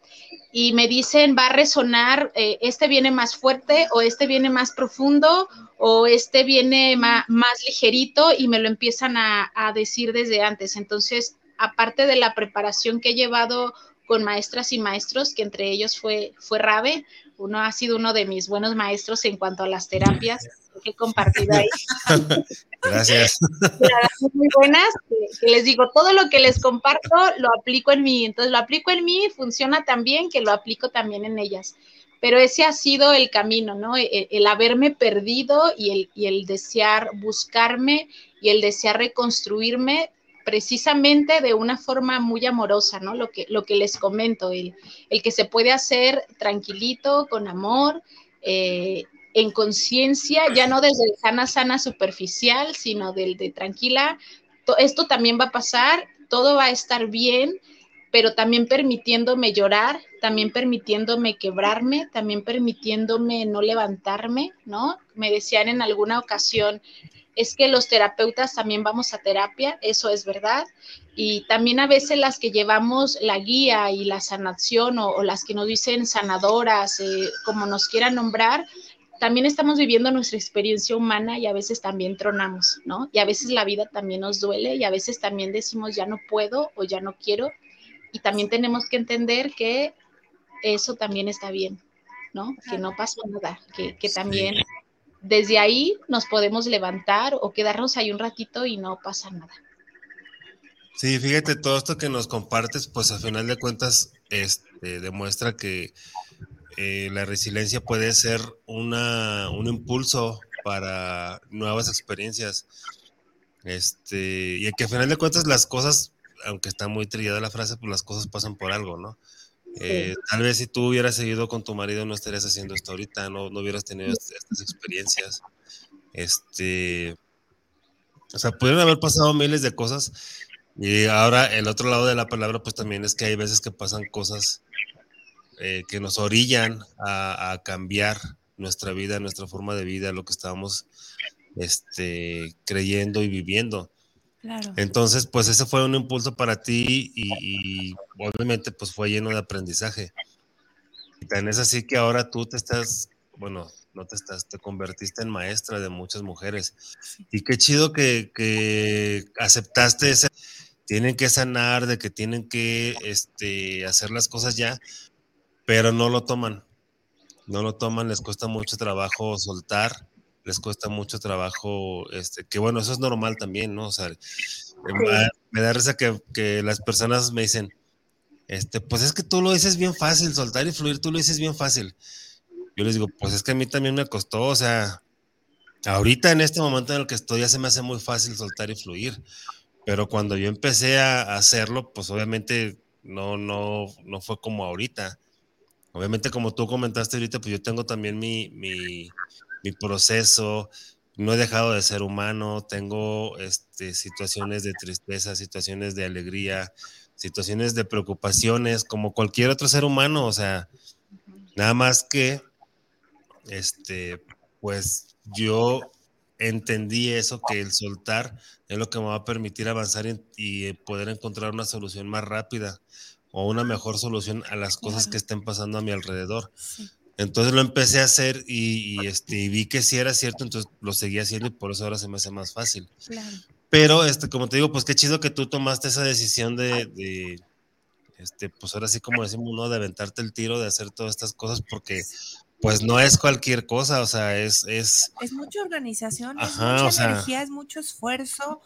y me dicen va a resonar, eh, este viene más fuerte o este viene más profundo o este viene más, ligerito y me lo empiezan a, decir desde antes. Entonces, aparte de la preparación que he llevado con maestras y maestros, que entre ellos fue, fue Rabe, uno ha sido uno de mis buenos maestros en cuanto a las terapias que he compartido ahí. [LAUGHS] Gracias. Muy buenas, que, les digo, todo lo que les comparto lo aplico en mí, entonces lo aplico en mí, funciona también que lo aplico también en ellas. Pero ese ha sido el camino, ¿no? El, el haberme perdido y el, y el desear buscarme y el desear reconstruirme precisamente de una forma muy amorosa, ¿no? Lo que, lo que les comento, el, el que se puede hacer tranquilito, con amor, eh, en conciencia, ya no desde sana, sana superficial, sino del de tranquila, esto también va a pasar, todo va a estar bien, pero también permitiéndome llorar, también permitiéndome quebrarme, también permitiéndome no levantarme, ¿no? Me decían en alguna ocasión, es que los terapeutas también vamos a terapia, eso es verdad, y también a veces las que llevamos la guía y la sanación o, las que nos dicen sanadoras, eh, como nos quieran nombrar, también estamos viviendo nuestra experiencia humana y a veces también tronamos, ¿no? Y a veces la vida también nos duele y a veces también decimos ya no puedo o ya no quiero y también tenemos que entender que eso también está bien, ¿no? Que no pasa nada, que, que también desde ahí nos podemos levantar o quedarnos ahí un ratito y no pasa nada. Sí, fíjate, todo esto que nos compartes, pues a final de cuentas, este, demuestra que eh, la resiliencia puede ser una, un impulso para nuevas experiencias. Este, y que a final de cuentas las cosas, aunque está muy trillada la frase, pues las cosas pasan por algo, ¿no? Eh, tal vez si tú hubieras seguido con tu marido no estarías haciendo esto ahorita, no, no hubieras tenido estas experiencias. Este, o sea, pudieron haber pasado miles de cosas y ahora el otro lado de la palabra pues también es que hay veces que pasan cosas eh, que nos orillan a, cambiar nuestra vida, nuestra forma de vida, lo que estábamos este, creyendo y viviendo. Entonces, pues ese fue un impulso para ti y, obviamente pues fue lleno de aprendizaje. Y tan es así que ahora tú te estás, bueno, no te estás, te convertiste en maestra de muchas mujeres. Y qué chido que, que aceptaste ese, tienen que sanar, de que tienen que este, hacer las cosas ya, pero no lo toman. No lo toman, les cuesta mucho trabajo soltar, les cuesta mucho trabajo, este, que bueno, eso es normal también, ¿no? O sea, me da risa que, que las personas me dicen, este, pues es que tú lo dices bien fácil, soltar y fluir, tú lo dices bien fácil. Yo les digo, pues es que a mí también me costó, o sea, ahorita en este momento en el que estoy ya se me hace muy fácil soltar y fluir, pero cuando yo empecé a hacerlo, pues obviamente no, no, no fue como ahorita. Obviamente como tú comentaste ahorita, pues yo tengo también mi, mi, mi proceso, no he dejado de ser humano, tengo este, situaciones de tristeza, situaciones de alegría, situaciones de preocupaciones, como cualquier otro ser humano, o sea, nada más que, este, pues yo entendí eso, que el soltar es lo que me va a permitir avanzar y, poder encontrar una solución más rápida o una mejor solución a las cosas que estén pasando a mi alrededor. Entonces lo empecé a hacer y, este, vi que sí era cierto, entonces lo seguí haciendo y por eso ahora se me hace más fácil. Claro. Pero, este, como te digo, pues qué chido que tú tomaste esa decisión de, este, pues ahora sí como decimos, ¿no? De aventarte el tiro, de hacer todas estas cosas, porque pues no es cualquier cosa, o sea, es... Es, es mucha organización, es mucha energía, es mucho esfuerzo.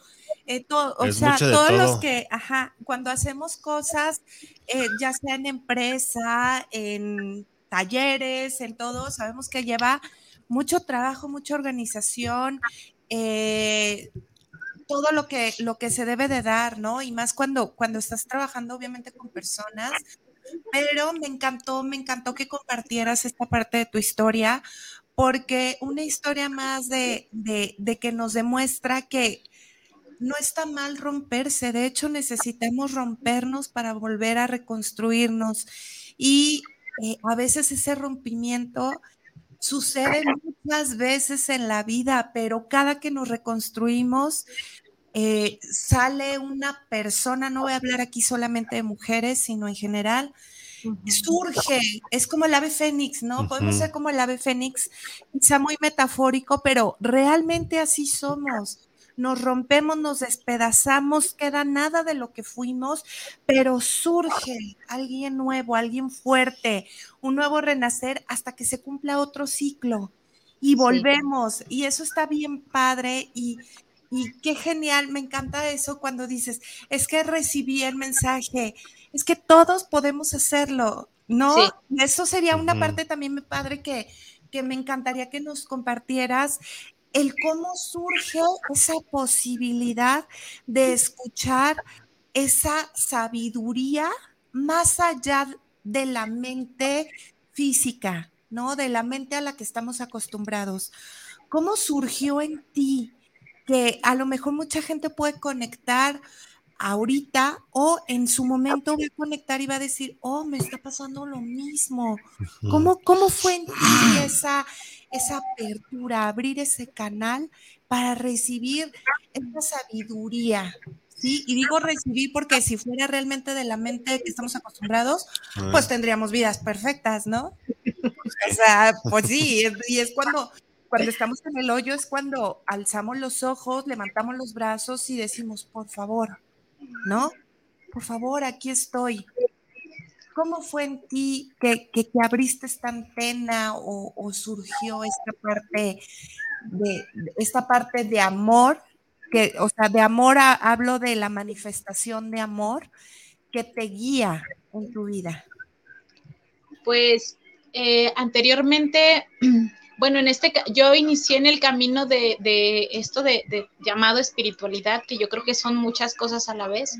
Eh, todo, o sea, todos los que, ajá, cuando hacemos cosas, eh, ya sea en empresa, en talleres, en todo, sabemos que lleva mucho trabajo, mucha organización, eh, todo lo que, lo que se debe de dar, ¿no? Y más cuando, cuando estás trabajando obviamente con personas, pero me encantó, me encantó que compartieras esta parte de tu historia, porque una historia más de, de, que nos demuestra que no está mal romperse, de hecho necesitamos rompernos para volver a reconstruirnos. Y eh, a veces ese rompimiento sucede muchas veces en la vida, pero cada que nos reconstruimos, eh, sale una persona, no voy a hablar aquí solamente de mujeres, sino en general, surge, es como el ave fénix, ¿no? Podemos ser como el ave fénix, quizá muy metafórico, pero realmente así somos nos rompemos, nos despedazamos, queda nada de lo que fuimos, pero surge alguien nuevo, alguien fuerte, un nuevo renacer hasta que se cumpla otro ciclo y volvemos. Y eso está bien padre y, y qué genial, me encanta eso cuando dices, es que recibí el mensaje, es que todos podemos hacerlo, ¿no? Eso sería una parte también muy padre que, que me encantaría que nos compartieras el cómo surge esa posibilidad de escuchar esa sabiduría más allá de la mente física, ¿no? De la mente a la que estamos acostumbrados. ¿Cómo surgió en ti que a lo mejor mucha gente puede conectar ahorita o en su momento va a conectar y va a decir, oh, me está pasando lo mismo. ¿Cómo, cómo fue en ti [CLEARS THROAT] esa, esa apertura, abrir ese canal para recibir esa sabiduría. ¿sí? Y digo recibir porque si fuera realmente de la mente que estamos acostumbrados, pues tendríamos vidas perfectas, ¿no? O sea, pues sí, y es cuando, cuando estamos en el hoyo, es cuando alzamos los ojos, levantamos los brazos y decimos, por favor, ¿no? Por favor, aquí estoy. ¿Cómo fue en ti que, que, abriste esta antena o, surgió esta parte de, esta parte de amor? Que, o sea, de amor hablo de la manifestación de amor que te guía en tu vida. Pues eh, anteriormente, [CLEARS THROAT] bueno, en este, yo inicié en el camino de, de esto de, de, llamado espiritualidad, que yo creo que son muchas cosas a la vez,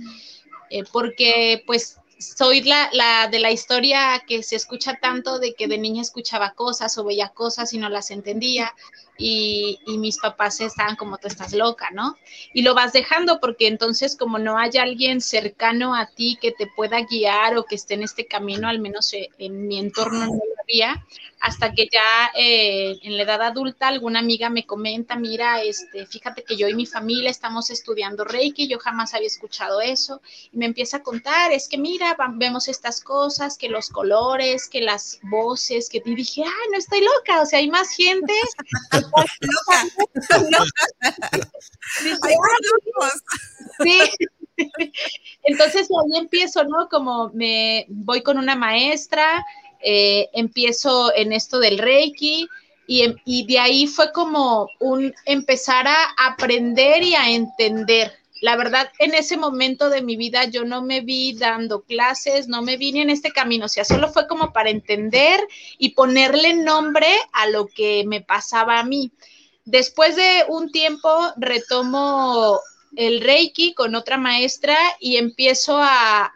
eh, porque pues soy la, de la historia que se escucha tanto de que de niña escuchaba cosas o veía cosas y no las entendía. y, mis papás estaban como tú estás loca, ¿no? Y lo vas dejando porque entonces como no hay alguien cercano a ti que te pueda guiar o que esté en este camino, al menos eh, en mi entorno no lo había, hasta que ya eh, en la edad adulta alguna amiga me comenta, mira, este, fíjate que yo y mi familia estamos estudiando Reiki, yo jamás había escuchado eso, y me empieza a contar, es que mira, vemos estas cosas, que los colores, que las voces, que y dije, ah, no estoy loca, o sea, hay más gente. [LAUGHS] [LAUGHS] [LAUGHS] sí. Entonces ahí empiezo, ¿no? Como me voy con una maestra, eh, empiezo en esto del Reiki y, y, de ahí fue como un empezar a aprender y a entender. La verdad, en ese momento de mi vida yo no me vi dando clases, no me vi ni en este camino, o sea, solo fue como para entender y ponerle nombre a lo que me pasaba a mí. Después de un tiempo retomo el Reiki con otra maestra y empiezo a,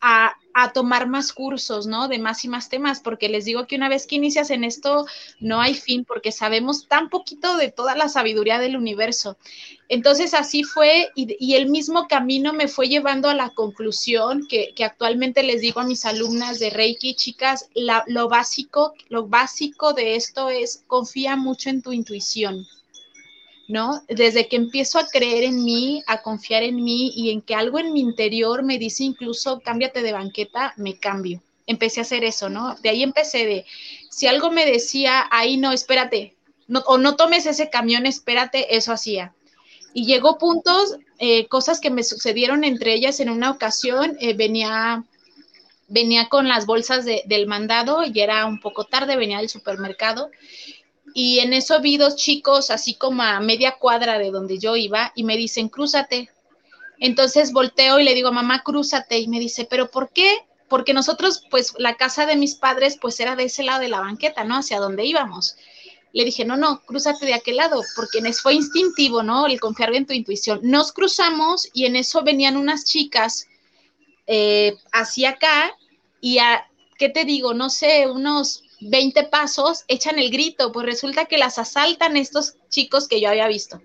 a, tomar más cursos, ¿no? De más y más temas, porque les digo que una vez que inicias en esto, no hay fin, porque sabemos tan poquito de toda la sabiduría del universo. Entonces así fue y, el mismo camino me fue llevando a la conclusión que, que actualmente les digo a mis alumnas de Reiki, chicas, lo básico, lo básico de esto es confía mucho en tu intuición ¿no? Desde que empiezo a creer en mí, a confiar en mí y en que algo en mi interior me dice incluso cámbiate de banqueta, me cambio. Empecé a hacer eso, ¿no? De ahí empecé de, si algo me decía, ahí no, espérate, o no tomes ese camión, espérate, eso hacía. Y llegó puntos, eh, cosas que me sucedieron entre ellas en una ocasión, eh, venía venía con las bolsas del mandado y era un poco tarde, venía del supermercado y en eso vi dos chicos así como a media cuadra de donde yo iba y me dicen, crúzate. Entonces volteo y le digo, mamá, crúzate. Y me dice, ¿pero por qué? Porque nosotros, pues la casa de mis padres, pues era de ese lado de la banqueta, ¿no? Hacia donde íbamos. Le dije, no, no, crúzate de aquel lado, porque fue instintivo, ¿no? El confiar en tu intuición. Nos cruzamos y en eso venían unas chicas eh, hacia acá y a, ¿qué te digo? No sé, unos 20 pasos, echan el grito, pues resulta que las asaltan estos chicos que yo había visto.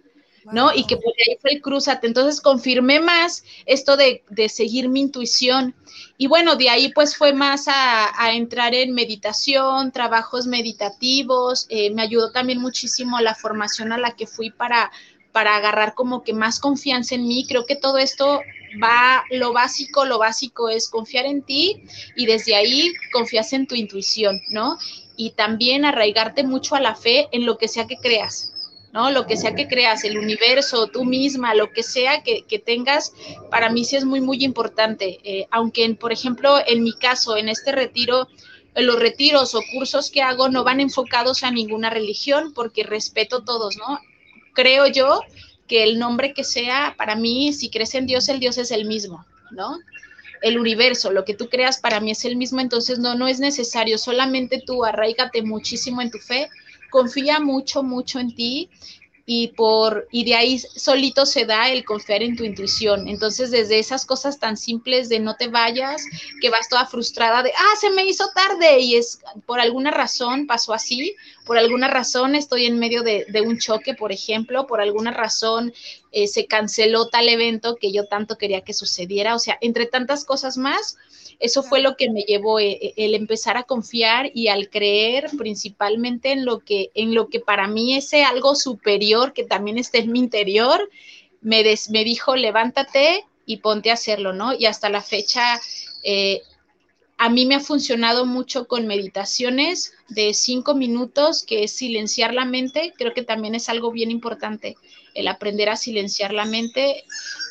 ¿no? Y que por ahí fue el cruzate. Entonces confirmé más esto de, seguir mi intuición. Y bueno, de ahí pues fue más a, entrar en meditación, trabajos meditativos. Eh, me ayudó también muchísimo la formación a la que fui para, para agarrar como que más confianza en mí. Creo que todo esto va, lo básico, lo básico es confiar en ti y desde ahí confías en tu intuición, ¿no? Y también arraigarte mucho a la fe en lo que sea que creas, ¿no? Lo que sea que creas, el universo, tú misma, lo que sea que, tengas, para mí sí es muy, muy importante. Eh, aunque, por ejemplo, en mi caso, en este retiro, los retiros o cursos que hago no van enfocados a ninguna religión porque respeto todos, ¿no? Creo yo que el nombre que sea, para mí, si crees en Dios, el Dios es el mismo, ¿no? El universo, lo que tú creas para mí es el mismo, entonces no, no es necesario, solamente tú arraigate muchísimo en tu fe, confía mucho, mucho en ti y por y de ahí solito se da el confiar en tu intuición. Entonces, desde esas cosas tan simples de no te vayas, que vas toda frustrada de, ah, se me hizo tarde y es por alguna razón pasó así, por alguna razón estoy en medio de, un choque, por ejemplo, por alguna razón eh, se canceló tal evento que yo tanto quería que sucediera, o sea, entre tantas cosas más, eso fue lo que me llevó eh, eh, el empezar a confiar y al creer principalmente en lo que, en lo que para mí ese algo superior que también está en mi interior, me, me dijo, levántate y ponte a hacerlo, ¿no? Y hasta la fecha, eh, a mí me ha funcionado mucho con meditaciones de cinco minutos, que es silenciar la mente. Creo que también es algo bien importante el aprender a silenciar la mente,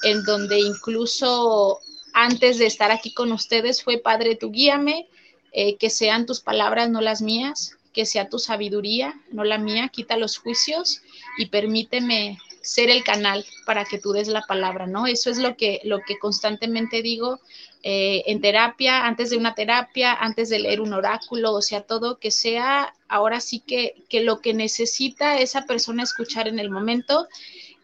en donde incluso antes de estar aquí con ustedes fue, Padre, tú guíame, eh, que sean tus palabras, no las mías, que sea tu sabiduría, no la mía, quita los juicios y permíteme ser el canal para que tú des la palabra, ¿no? Eso es lo que, lo que constantemente digo eh, en terapia, antes de una terapia, antes de leer un oráculo, o sea, todo que sea ahora sí que, que lo que necesita esa persona escuchar en el momento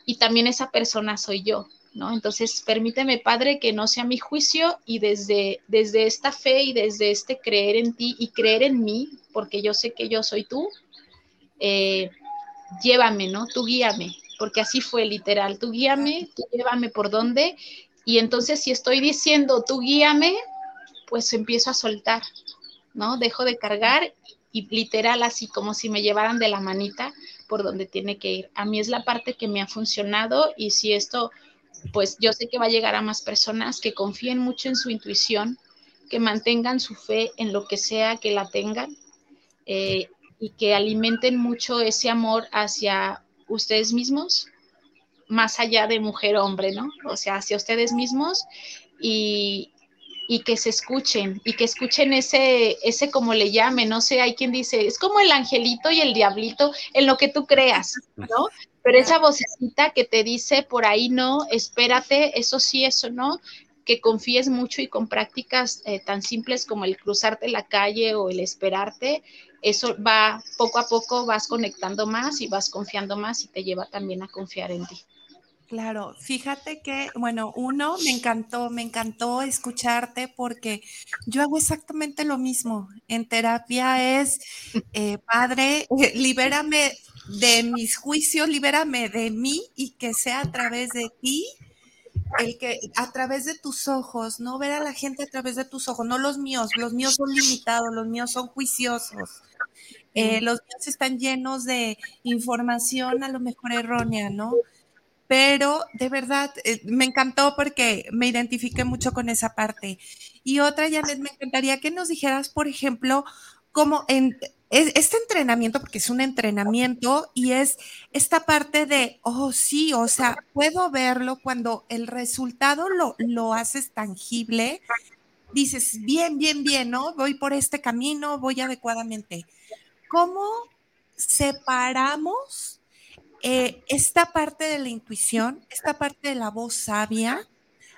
y también esa persona soy yo, ¿no? Entonces, permíteme, Padre, que no sea mi juicio y desde, desde esta fe y desde este creer en ti y creer en mí, porque yo sé que yo soy tú, eh, llévame, ¿no? Tú guíame, porque así fue literal, tú guíame, tú llévame por dónde, y entonces si estoy diciendo tú guíame, pues empiezo a soltar, ¿no? Dejo de cargar y literal así como si me llevaran de la manita por donde tiene que ir. A mí es la parte que me ha funcionado y si esto, pues yo sé que va a llegar a más personas que confíen mucho en su intuición, que mantengan su fe en lo que sea que la tengan eh, y que alimenten mucho ese amor hacia ustedes mismos, más allá de mujer-hombre, ¿no? O sea, hacia ustedes mismos y, y que se escuchen y que escuchen ese, ese como le llame, no sé, hay quien dice, es como el angelito y el diablito en lo que tú creas, ¿no? Pero esa vocecita que te dice por ahí no, espérate, eso sí, eso no, que confíes mucho y con prácticas eh, tan simples como el cruzarte la calle o el esperarte, eso va poco a poco vas conectando más y vas confiando más y te lleva también a confiar en ti. Claro, fíjate que, bueno, uno, me encantó, me encantó escucharte porque yo hago exactamente lo mismo. En terapia es, eh, padre, libérame de mis juicios, libérame de mí y que sea a través de ti, el que a través de tus ojos, no ver a la gente a través de tus ojos, no los míos, los míos son limitados, los míos son juiciosos. Eh, los míos están llenos de información a lo mejor errónea, ¿no? Pero de verdad eh, me encantó porque me identifiqué mucho con esa parte. Y otra, Janet, me encantaría que nos dijeras, por ejemplo, cómo en este entrenamiento, porque es un entrenamiento y es esta parte de, oh sí, o sea, puedo verlo cuando el resultado lo, lo haces tangible, dices, bien, bien, bien, ¿no? Voy por este camino, voy adecuadamente. ¿Cómo separamos eh, esta parte de la intuición, esta parte de la voz sabia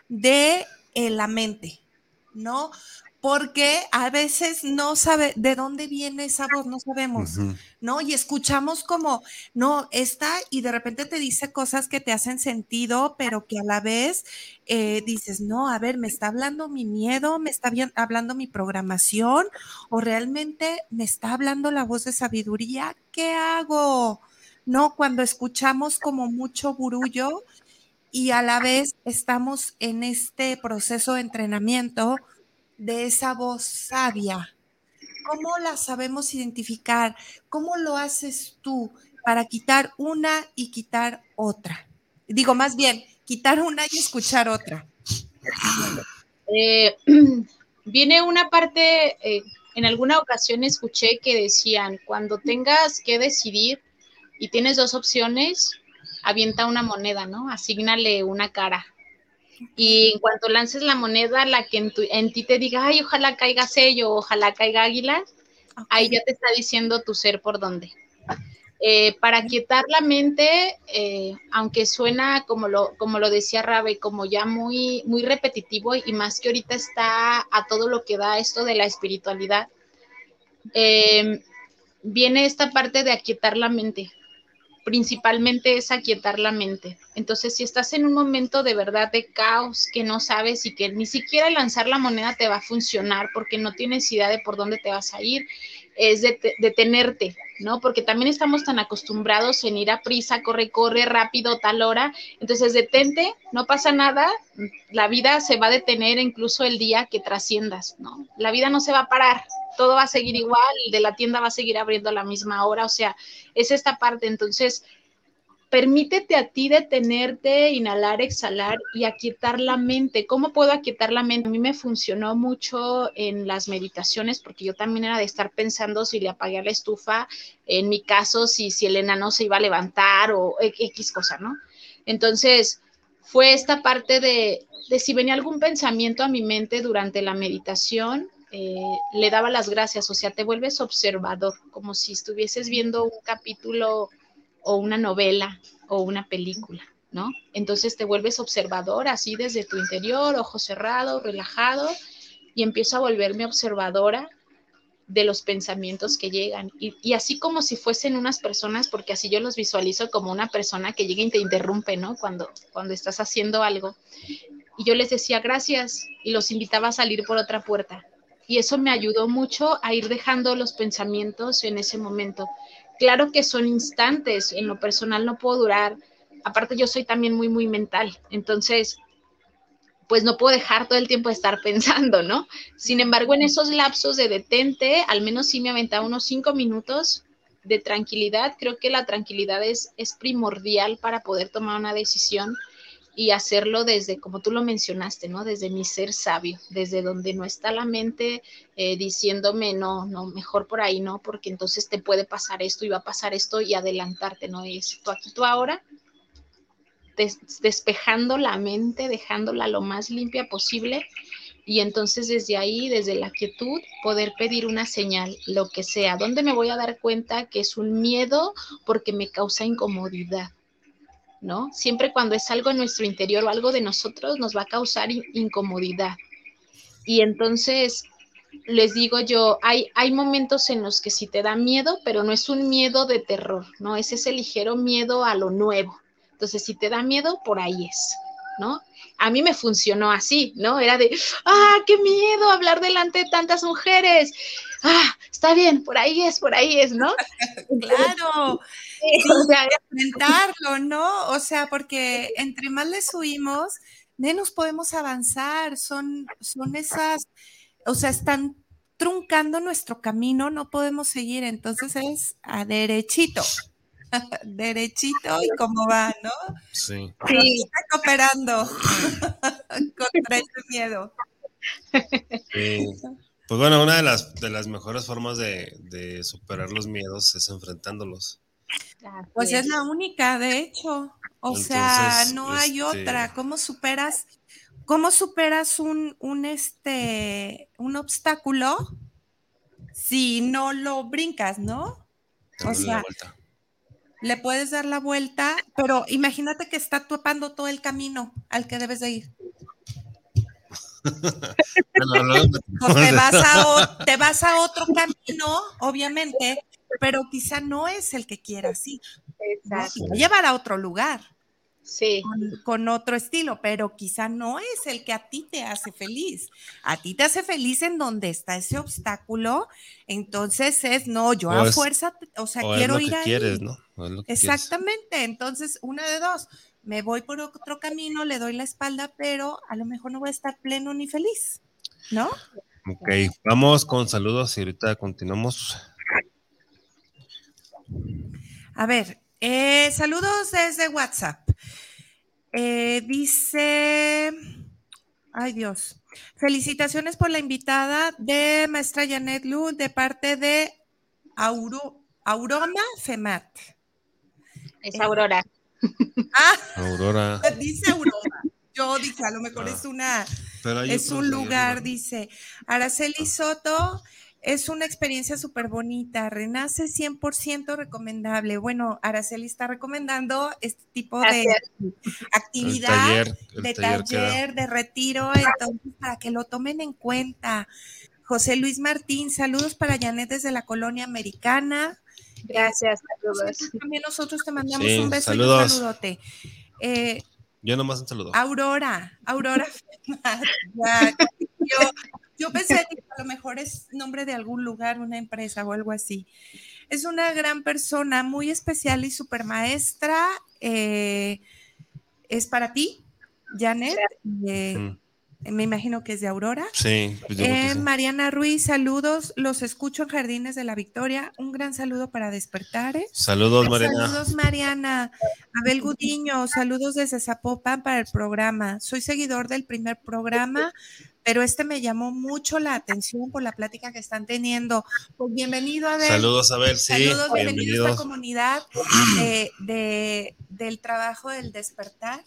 de eh, la mente, ¿no? Porque a veces no sabe de dónde viene esa voz, no sabemos, ¿no? Y escuchamos como, no, está, y de repente te dice cosas que te hacen sentido, pero que a la vez eh, dices, no, a ver, me está hablando mi miedo, me está hablando mi programación, o realmente me está hablando la voz de sabiduría, ¿qué hago? ¿No? Cuando escuchamos como mucho burullo y a la vez estamos en este proceso de entrenamiento de esa voz sabia. ¿Cómo la sabemos identificar? ¿Cómo lo haces tú para quitar una y quitar otra? Digo, más bien, quitar una y escuchar otra. Eh, [CLEARS THROAT] viene una parte, eh, en alguna ocasión escuché que decían, cuando tengas que decidir, y tienes dos opciones, avienta una moneda, ¿no? Asignale una cara. Y en cuanto lances la moneda, la que en, ti te diga, ay, ojalá caiga sello, ojalá caiga águila, ahí ya te está diciendo tu ser por dónde. Eh, para quietar la mente, eh, aunque suena como lo, como lo decía Rabe, como ya muy, muy repetitivo y más que ahorita está a todo lo que da esto de la espiritualidad, eh, viene esta parte de aquietar la mente principalmente es aquietar la mente. Entonces, si estás en un momento de verdad de caos que no sabes y que ni siquiera lanzar la moneda te va a funcionar porque no tienes idea de por dónde te vas a ir, es detenerte, ¿no? Porque también estamos tan acostumbrados en ir a prisa, corre, corre, rápido, tal hora. Entonces, detente, no pasa nada, la vida se va a detener incluso el día que trasciendas, ¿no? La vida no se va a parar, todo va a seguir igual, el de la tienda va a seguir abriendo a la misma hora, o sea, es esta parte. Entonces, permítete a ti detenerte, inhalar, exhalar y aquietar la mente. ¿Cómo puedo aquietar la mente? A mí me funcionó mucho en las meditaciones porque yo también era de estar pensando si le apagué la estufa, en mi caso, si, si el enano se iba a levantar o X cosa, ¿no? Entonces, fue esta parte de, de si venía algún pensamiento a mi mente durante la meditación, eh, le daba las gracias, o sea, te vuelves observador, como si estuvieses viendo un capítulo o una novela o una película, ¿no? Entonces te vuelves observador así desde tu interior, ojo cerrado, relajado, y empiezo a volverme observadora de los pensamientos que llegan. Y, así como si fuesen unas personas, porque así yo los visualizo como una persona que llega y te interrumpe, ¿no? Cuando, cuando estás haciendo algo. Y yo les decía gracias y los invitaba a salir por otra puerta y eso me ayudó mucho a ir dejando los pensamientos en ese momento. Claro que son instantes, en lo personal no puedo durar, aparte yo soy también muy, muy mental, entonces pues no puedo dejar todo el tiempo de estar [LAUGHS] pensando, ¿no? Sin embargo, en esos lapsos de detente, al menos sí me aventaba unos cinco minutos de tranquilidad. Creo que la tranquilidad es, es primordial para poder tomar una decisión y hacerlo desde, como tú lo mencionaste, ¿no? Desde mi ser sabio, desde donde no está la mente eh, diciéndome, no, no, mejor por ahí, ¿no? Porque entonces te puede pasar esto y va a pasar esto y adelantarte, ¿no? Es tú aquí, tú ahora, despejando la mente, dejándola lo más limpia posible y entonces desde ahí, desde la quietud, poder pedir una señal, lo que sea. ¿Dónde me voy a dar cuenta que es un miedo porque me causa incomodidad? ¿No? Siempre cuando es algo en nuestro interior o algo de nosotros nos va a causar incomodidad. Y entonces les digo yo, hay, hay momentos en los que sí te da miedo, pero no es un miedo de terror, ¿no? Es ese ligero miedo a lo nuevo. Entonces, si te da miedo, por ahí es, ¿no? A mí me funcionó así, ¿no? Era de, ah, qué miedo hablar delante de tantas mujeres. Ah, está bien, por ahí es, por ahí es, ¿no? [LAUGHS] claro. Comentarlo, [LAUGHS] ¿no? O sea, porque entre más les subimos, menos podemos avanzar. Son, son esas, o sea, están truncando nuestro camino, no podemos seguir. Entonces es a derechito. [LAUGHS] derechito y cómo va, ¿no? Sí. sí. Está cooperando [LAUGHS] contra ese miedo. Pues bueno, una de las, de las mejores formas de, superar los miedos es enfrentándolos. Pues es la única, de hecho. O sea, no hay este otra. ¿Cómo superas, cómo superas un, un, este, un obstáculo si no lo brincas, no? O sea, le puedes dar la vuelta, pero imagínate que está topando todo el camino al que debes de ir. [LAUGHS] Pues te, vas a, te vas a otro camino, obviamente, pero quizá no es el que quieras. Exacto. llevar a otro lugar sí. Con, otro estilo, pero quizá no es el que a ti te hace feliz. A ti te hace feliz en donde está ese obstáculo, entonces es, no, yo a fuerza, o sea, quiero ir ahí. Quieres, ¿no? Exactamente, entonces una de dos, me voy por otro camino, le doy la espalda, pero a lo mejor no voy a estar pleno ni feliz, ¿no? Ok, vamos con saludos y ahorita continuamos. A ver, eh, saludos desde WhatsApp. Eh, dice, ay Dios, felicitaciones por la invitada de maestra Janet Lu de parte de Auroma Femat. Es Aurora. Ah, Aurora. Dice Aurora. Yo dije, a lo mejor es ah. una, es un lugar, dice. Araceli Soto, es una experiencia súper bonita, renace 100% recomendable. Bueno, Araceli está recomendando este tipo de actividad, de taller, de retiro, entonces para que lo tomen en cuenta. José Luis Martín, saludos para Janet desde la colonia americana. Gracias, saludos. También nosotros te mandamos un beso y un saludote. Eh, yo nomás un saludo. Aurora, Aurora. yo, yo pensé que a lo mejor es nombre de algún lugar, una empresa o algo así. Es una gran persona, muy especial y super maestra. Eh, es para ti, Janet. Eh, mm. Me imagino que es de Aurora. Sí, pues eh, Mariana Ruiz, saludos. Los escucho en Jardines de la Victoria. Un gran saludo para despertar. Saludos, Mariana. Saludos, Mariana. Abel Gudiño, saludos desde Zapopan para el programa. Soy seguidor del primer programa pero este me llamó mucho la atención por la plática que están teniendo. Pues bienvenido, Abel. Saludos, Abel, sí. Saludos, bienvenido a esta comunidad de, del trabajo del despertar.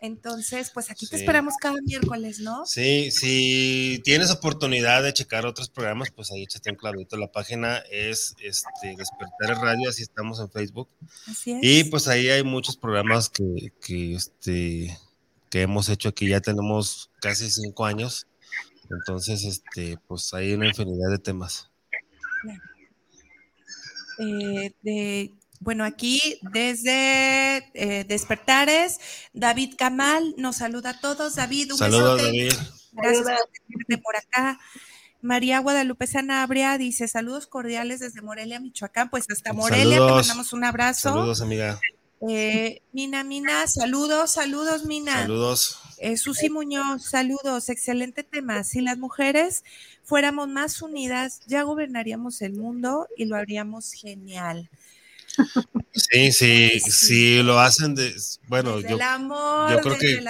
Entonces, pues aquí te esperamos cada miércoles, ¿no? Sí, si tienes oportunidad de checar otros programas, pues ahí échate un clavito. La página es este, Despertar Radio, así estamos en Facebook. Así es. Y pues ahí hay muchos programas que, que este, que hemos hecho aquí ya tenemos casi cinco años. Entonces, este, pues hay una infinidad de temas. Eh, bueno, aquí desde eh, Despertares, David Kamal nos saluda a todos. David, un Saludos, David. Gracias por por acá. María Guadalupe Sanabria dice saludos cordiales desde Morelia, Michoacán. Pues hasta Morelia te mandamos un abrazo. Saludos, amiga. Eh, Mina, Mina, saludos, saludos, Mina. Saludos. Eh, Susi Muñoz, saludos, excelente tema. Si las mujeres fuéramos más unidas, ya gobernaríamos el mundo y lo haríamos genial. Sí, sí, sí, lo hacen de, bueno, yo, yo creo que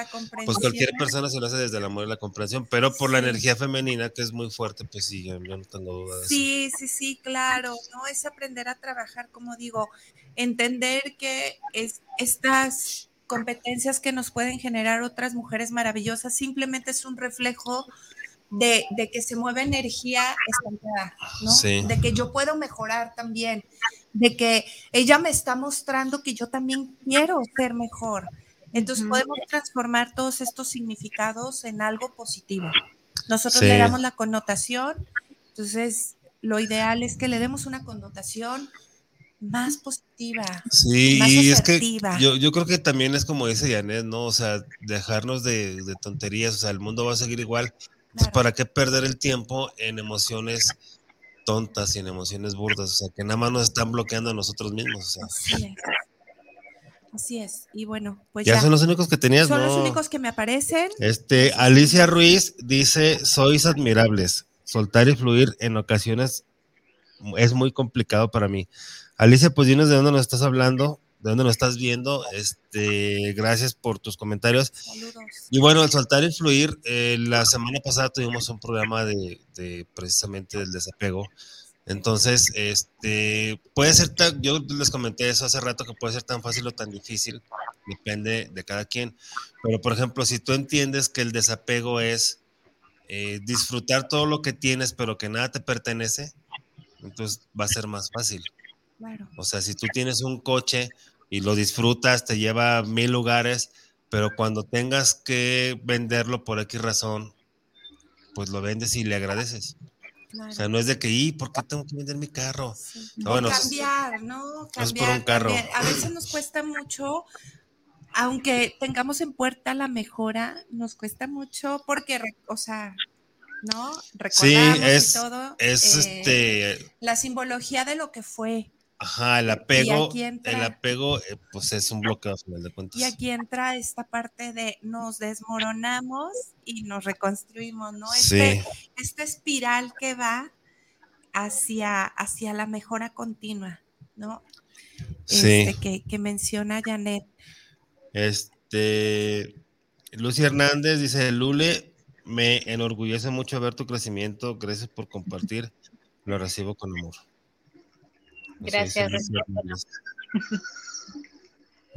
pues cualquier persona se lo hace desde el amor y la comprensión, pero por la energía femenina que es muy fuerte, pues sí, yo, no tengo duda de sí, eso. Sí, sí, sí, claro, no es aprender a trabajar, como digo, entender que es, estas competencias que nos pueden generar otras mujeres maravillosas simplemente es un reflejo de, que se mueve energía estancada, ¿no? De que yo puedo mejorar también, de que ella me está mostrando que yo también quiero ser mejor. Entonces podemos transformar todos estos significados en algo positivo. Nosotros le damos la connotación, entonces lo ideal es que le demos una connotación más positiva. Sí, y es que yo, yo, creo que también es como dice Janet, ¿no? O sea, dejarnos de, de tonterías, o sea, el mundo va a seguir igual. Pues, ¿Para qué perder el tiempo en emociones tontas y en emociones burdas? O sea, que nada más nos están bloqueando a nosotros mismos. Así es. Así es. Y bueno, pues ya. son los únicos que tenías, Son los únicos que me aparecen. Este, Alicia Ruiz dice: Sois admirables. Soltar y fluir en ocasiones es muy complicado para mí. Alicia, pues dinos de dónde nos estás hablando de dónde nos estás viendo. Este, gracias por tus comentarios. Saludos. Y bueno, al soltar y fluir, eh, la semana pasada tuvimos un programa de, precisamente del desapego. Entonces, este, puede ser tan, yo les comenté eso hace rato que puede ser tan fácil o tan difícil, depende de cada quien. Pero, por ejemplo, si tú entiendes que el desapego es eh, disfrutar todo lo que tienes, pero que nada te pertenece, entonces va a ser más fácil. O sea, si tú tienes un coche y lo disfrutas, te lleva a mil lugares, pero cuando tengas que venderlo por X razón, pues lo vendes y le agradeces. O sea, no es de que, ¿y por qué tengo que vender mi carro? No, cambiar, ¿no? Cambiar, por un carro. A veces nos cuesta mucho, aunque tengamos en puerta la mejora, nos cuesta mucho porque, o sea, ¿no? Recordamos es, y todo. Es eh, este. La simbología de lo que fue. Ajá, el apego, el apego, eh, pues es un bloqueo final de cuentas. Y aquí entra esta parte de nos desmoronamos y nos reconstruimos, ¿no? Este, Esta espiral que va hacia, hacia la mejora continua, ¿no? Sí. Este, que, que menciona Janet. Este, Lucy Hernández dice, Lule, me enorgullece mucho ver tu crecimiento, gracias por compartir, lo recibo con amor. Gracias.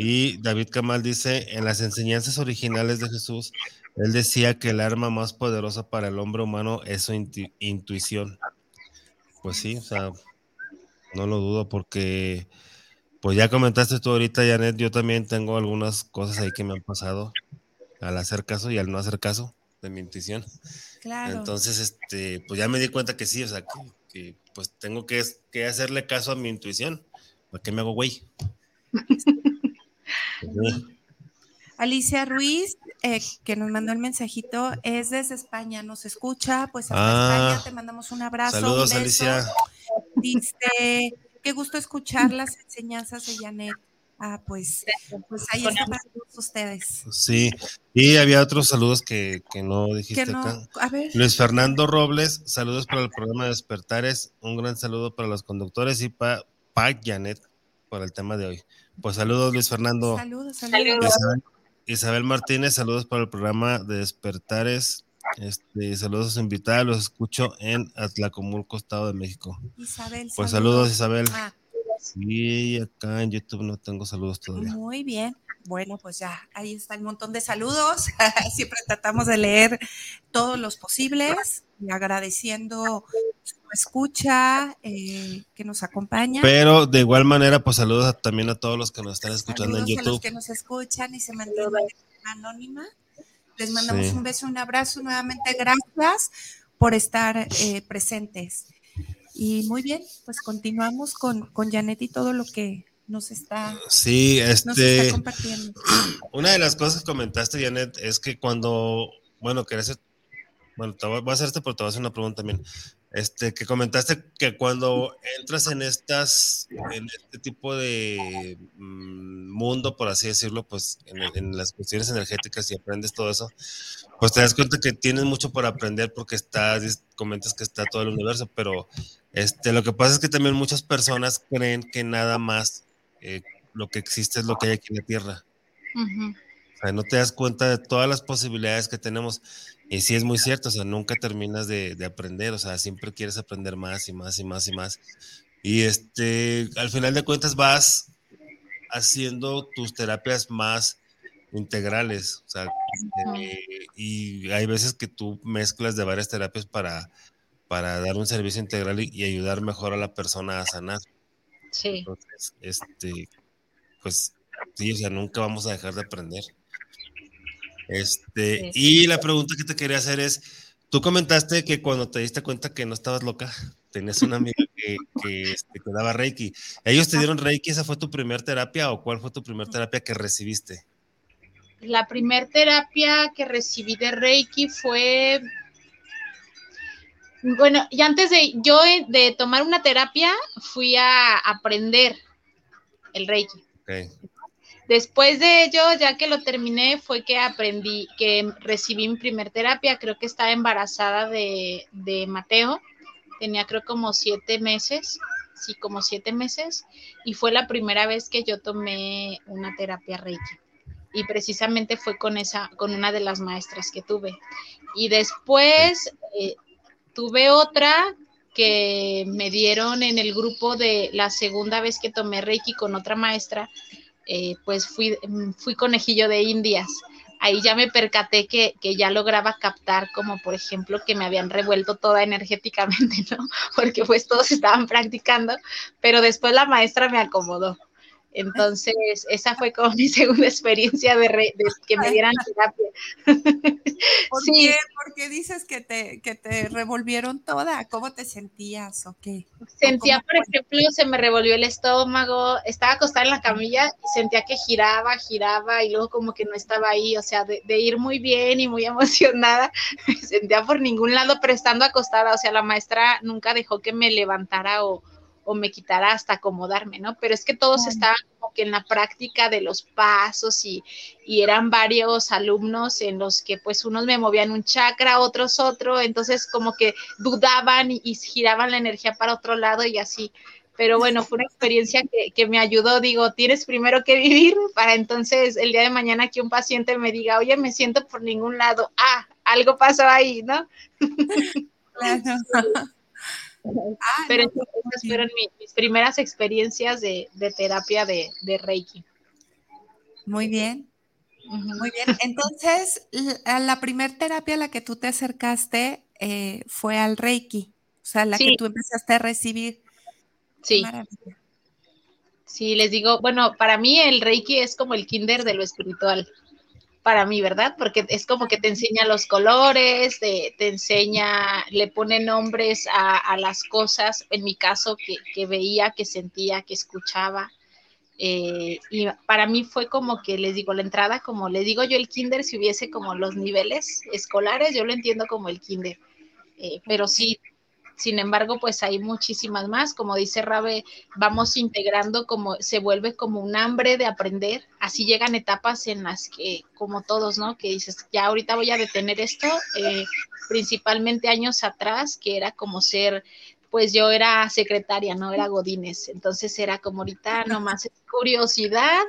Y David Kamal dice, en las enseñanzas originales de Jesús, él decía que el arma más poderosa para el hombre humano es su intuición. Pues sí, o sea, no lo dudo porque, pues ya comentaste tú ahorita, Janet, yo también tengo algunas cosas ahí que me han pasado al hacer caso y al no hacer caso de mi intuición. Claro. Entonces, este, pues ya me di cuenta que sí, o sea, que pues tengo que, hacerle caso a mi intuición. ¿Para qué me hago güey? [LAUGHS] Alicia Ruiz, eh, que nos mandó el mensajito, es desde España, nos escucha, pues hasta ah, España te mandamos un abrazo. Saludos, Alicia. Dice, qué gusto escuchar las enseñanzas de Janet. Ah, pues, pues ahí está para todos ustedes. Sí, y había otros saludos que, no dijiste acá. Luis Fernando Robles, saludos para el programa de Despertares, un gran saludo para los conductores y para pa Janet por el tema de hoy. Pues saludos Luis Fernando. Saludos, saludos. Isabel, Martínez, saludos para el programa de Despertares. Este, saludos a su invitada, los escucho en Atlacomulco, Estado de México. Isabel, pues saludos, Isabel. Ah, Sí, acá en YouTube no tengo saludos todavía. Muy bien. Bueno, pues ya, ahí está el montón de saludos. [LAUGHS] Siempre tratamos de leer todos los posibles y agradeciendo su escucha, eh, que nos acompaña. Pero de igual manera, pues saludos también a todos los que nos están escuchando en YouTube. A los que nos escuchan y se mantienen anónima. Les mandamos un beso, un abrazo nuevamente. Gracias por estar eh, presentes. Y muy bien, pues continuamos con, con Janet y todo lo que nos está, sí, este, compartiendo. [CLEARS THROAT] Una de las cosas que comentaste, Janet, es que cuando, bueno, querés bueno, te voy a hacer este, pero te voy a hacer una pregunta también. Este, que comentaste que cuando entras en estas, en este tipo de mm, mundo, por así decirlo, pues en, las cuestiones energéticas y aprendes todo eso, pues te das cuenta que tienes mucho por aprender porque estás, comentas que está todo el universo, pero este, lo que pasa es que también muchas personas creen que nada más eh, lo que existe es lo que hay aquí en la Tierra. O sea, no te das cuenta de todas las posibilidades que tenemos. Y sí es muy cierto, o sea, nunca terminas de, aprender, o sea, siempre quieres aprender más y más y más y más. Y este, al final de cuentas vas haciendo tus terapias más integrales, o sea, eh, y hay veces que tú mezclas de varias terapias para, para dar un servicio integral y, ayudar mejor a la persona a sanar. Sí. Entonces, este, pues sí, o sea, nunca vamos a dejar de aprender. Este, y la pregunta que te quería hacer es, tú comentaste que cuando te diste cuenta que no estabas loca, tenías una amiga que, que, este, daba Reiki. ¿Ellos te dieron Reiki? ¿Esa fue tu primera terapia o cuál fue tu primera terapia que recibiste? La primera terapia que recibí de Reiki fue, bueno, y antes de yo de tomar una terapia, fui a aprender el Reiki. Okay. Después de ello, ya que lo terminé, fue que aprendí, que recibí mi primer terapia. Creo que estaba embarazada de, Mateo. Tenía creo como siete meses, sí, como siete meses. Y fue la primera vez que yo tomé una terapia Reiki. Y precisamente fue con esa, con una de las maestras que tuve. Y después eh, tuve otra que me dieron en el grupo de la segunda vez que tomé Reiki con otra maestra eh, pues fui, fui conejillo de indias. Ahí ya me percaté que, que, ya lograba captar como por ejemplo que me habían revuelto toda energéticamente, [LAUGHS] ¿no? Porque pues todos estaban practicando, pero después la maestra me acomodó. Entonces, esa fue como [LAUGHS] mi segunda experiencia de, que me dieran [LAUGHS] terapia. ¿Por sí. qué? Porque dices que te, que te revolvieron toda. ¿Cómo te sentías o qué? Sentía, por ejemplo, se me revolvió el estómago, estaba acostada en la camilla y sentía que giraba, giraba y luego como que no estaba ahí, o sea, de, de ir muy bien y muy [LAUGHS] emocionada, sentía por ningún lado, pero estando acostada, o sea, la maestra nunca dejó que me levantara o o me quitará hasta acomodarme, ¿no? Pero es que todos estaban como que en la práctica de los pasos y, eran varios alumnos en los que pues unos me movían un chakra, otros otro, entonces como que dudaban y, giraban la energía para otro lado y así pero bueno, fue una experiencia que, que, me ayudó. Digo, tienes primero que vivir para entonces el día de mañana que un paciente me diga, oye, me siento por ningún lado, ah, algo pasó ahí, ¿no? [LAUGHS] Claro. Ah, Pero esas fueron mis, primeras experiencias de, terapia de, Reiki. Muy bien. Muy bien. Entonces, la, la primer terapia a la que tú te acercaste eh, fue al Reiki, o sea, la que tú empezaste a recibir. Sí. Sí, les digo, bueno, para mí el Reiki es como el kinder de lo espiritual para mí, ¿verdad? Porque es como que te enseña los colores, te, enseña, le pone nombres a, las cosas, en mi caso, que, veía, que sentía, que escuchaba. Eh, y para mí fue como que les digo la entrada, como les digo yo el kinder, si hubiese como los niveles escolares, yo lo entiendo como el kinder. Eh, pero sí, sin embargo, pues hay muchísimas más. Como dice Rabe, vamos integrando como se vuelve como un hambre de aprender. Así llegan etapas en las que, como todos, ¿no? Que dices, ya ahorita voy a detener esto. Eh, principalmente años atrás, que era como ser pues yo era secretaria, no era Godínez, entonces era como ahorita nomás curiosidad,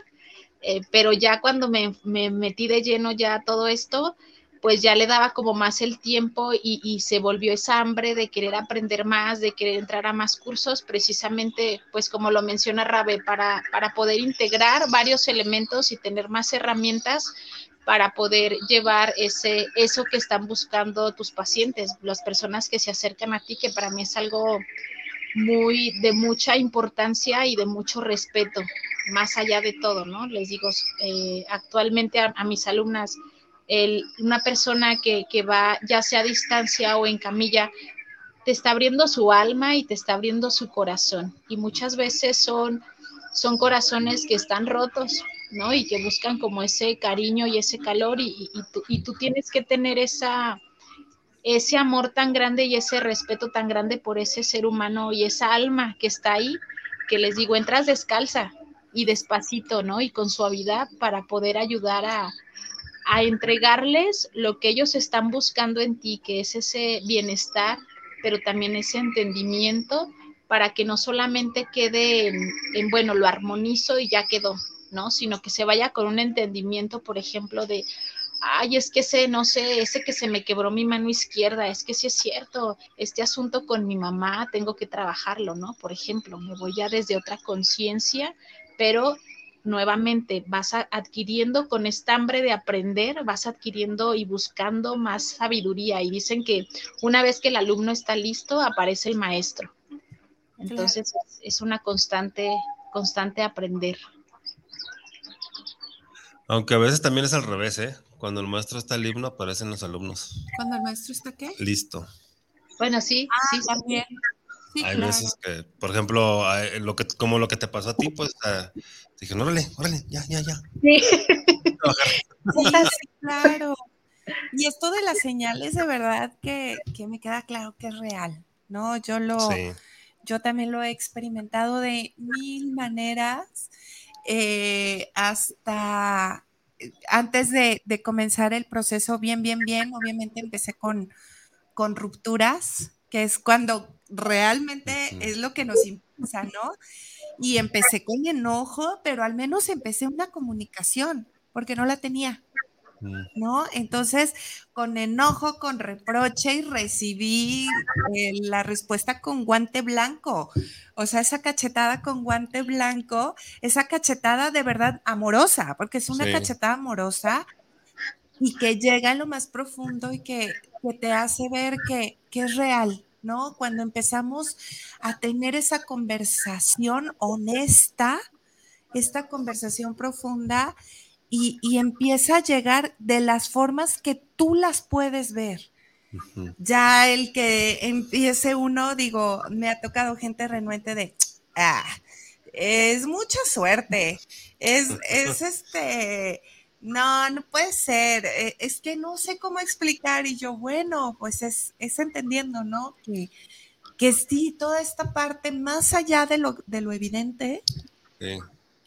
eh, pero ya cuando me, me, metí de lleno ya todo esto, pues ya le daba como más el tiempo y, se volvió esa hambre de querer aprender más, de querer entrar a más cursos, precisamente, pues como lo menciona Rabe, para, para poder integrar varios elementos y tener más herramientas para poder llevar ese, eso que están buscando tus pacientes, las personas que se acercan a ti, que para mí es algo muy de mucha importancia y de mucho respeto, más allá de todo, ¿no? Les digo, eh, actualmente a mis alumnas, una persona que, va ya sea a distancia o en camilla, te está abriendo su alma y te está abriendo su corazón. Y muchas veces son, son corazones que están rotos, ¿no? Y que buscan como ese cariño y ese calor y, tú, y tú tienes que tener esa, ese amor tan grande y ese respeto tan grande por ese ser humano y esa alma que está ahí, que les digo, entras descalza y despacito, ¿no? Y con suavidad para poder ayudar a, a entregarles lo que ellos están buscando en ti, que es ese bienestar, pero también ese entendimiento para que no solamente quede en, bueno, lo armonizo y ya quedó, ¿no? Sino que se vaya con un entendimiento, por ejemplo, de, ay, es que ese, no sé, ese que se me quebró mi mano izquierda, es que sí es cierto, este asunto con mi mamá tengo que trabajarlo, ¿no? Por ejemplo, me voy ya desde otra conciencia, pero nuevamente vas adquiriendo con esta hambre de aprender, vas adquiriendo y buscando más sabiduría. Y dicen que una vez que el alumno está listo, aparece el maestro. Entonces es una constante, constante aprender. Aunque a veces también es al revés, ¿eh? Cuando el maestro está listo, aparecen los alumnos. ¿Cuando el maestro está qué? Listo. Bueno, sí, ah, sí. También. Hay veces que, por ejemplo, lo que, como lo que te pasó a ti, pues dije, órale, órale, ya, ya, ya. Sí. claro. Y esto de las señales, de verdad que, que, me queda claro que es real, ¿no? Yo lo, yo también lo he experimentado de mil maneras, eh, hasta eh, antes de, comenzar el proceso bien, bien, bien, obviamente empecé con, con rupturas, que es cuando realmente es lo que nos impulsa, ¿no? Y empecé con enojo, pero al menos empecé una comunicación, porque no la tenía. Mm. ¿no? Entonces, con enojo, con reproche y recibí eh, la respuesta con guante blanco. O sea, esa cachetada con guante blanco, esa cachetada de verdad amorosa, porque es una cachetada amorosa y que llega a lo más profundo y que, te hace ver que, que es real, ¿no? Cuando empezamos a tener esa conversación honesta, esta conversación profunda, y, empieza a llegar de las formas que tú las puedes ver. Ya el que empiece uno, digo, me ha tocado gente renuente de, ah, es mucha suerte, es, es [LAUGHS] este, no, no puede ser, e, es que no sé cómo explicar y yo, bueno, pues es, es entendiendo, ¿no? Que, que sí, toda esta parte más allá de lo, de lo evidente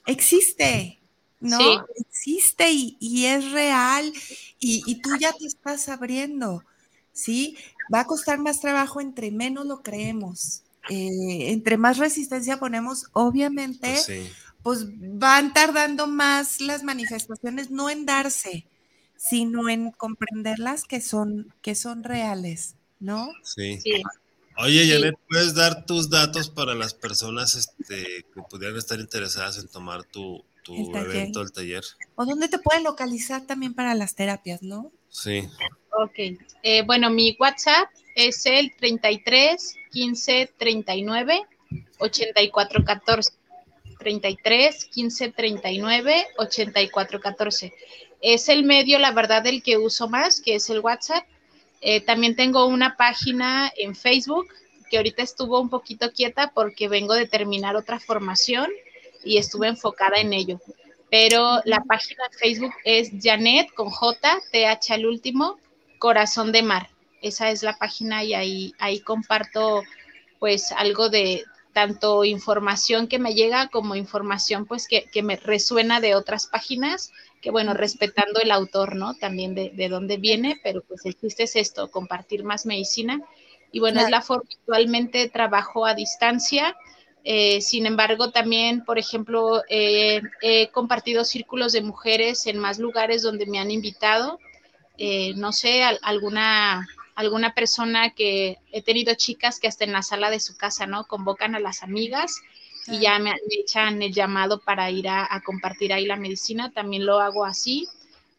existe, ¿no? Existe y, es real y, tú ya te estás abriendo, ¿sí? Va a costar más trabajo entre menos lo creemos. Eh, entre más resistencia ponemos, obviamente, pues, pues, van tardando más las manifestaciones, no en darse, sino en comprenderlas que son, que son reales, ¿no? Sí. Oye, Janet, ¿puedes dar tus datos para las personas este, que pudieran estar interesadas en tomar tu, tu evento, el taller. O dónde te pueden localizar también para las terapias, ¿no? Sí. Ok. Eh, bueno, mi WhatsApp es el 33 15 39 84 14. 33 15 39 84 14. Es el medio, la verdad, el que uso más, que es el WhatsApp. Eh, también tengo una página en Facebook que ahorita estuvo un poquito quieta porque vengo de terminar otra formación y estuve enfocada en ello. Pero la página de Facebook es Janet con J, TH al último, Corazón de Mar. Esa es la página y ahí, ahí comparto pues algo de tanto información que me llega como información pues que, me resuena de otras páginas, que bueno, respetando el autor, ¿no? También de, de dónde viene, pero pues el chiste es esto, compartir más medicina. Y bueno, es la forma, actualmente trabajo a distancia, eh, sin embargo, también, por ejemplo, he compartido círculos de mujeres en más lugares donde me han invitado. Eh, no sé, alguna, alguna persona que he tenido chicas que hasta en la sala de su casa, ¿no? Convocan a las amigas y ya me, echan el llamado para ir a, compartir ahí la medicina. También lo hago así.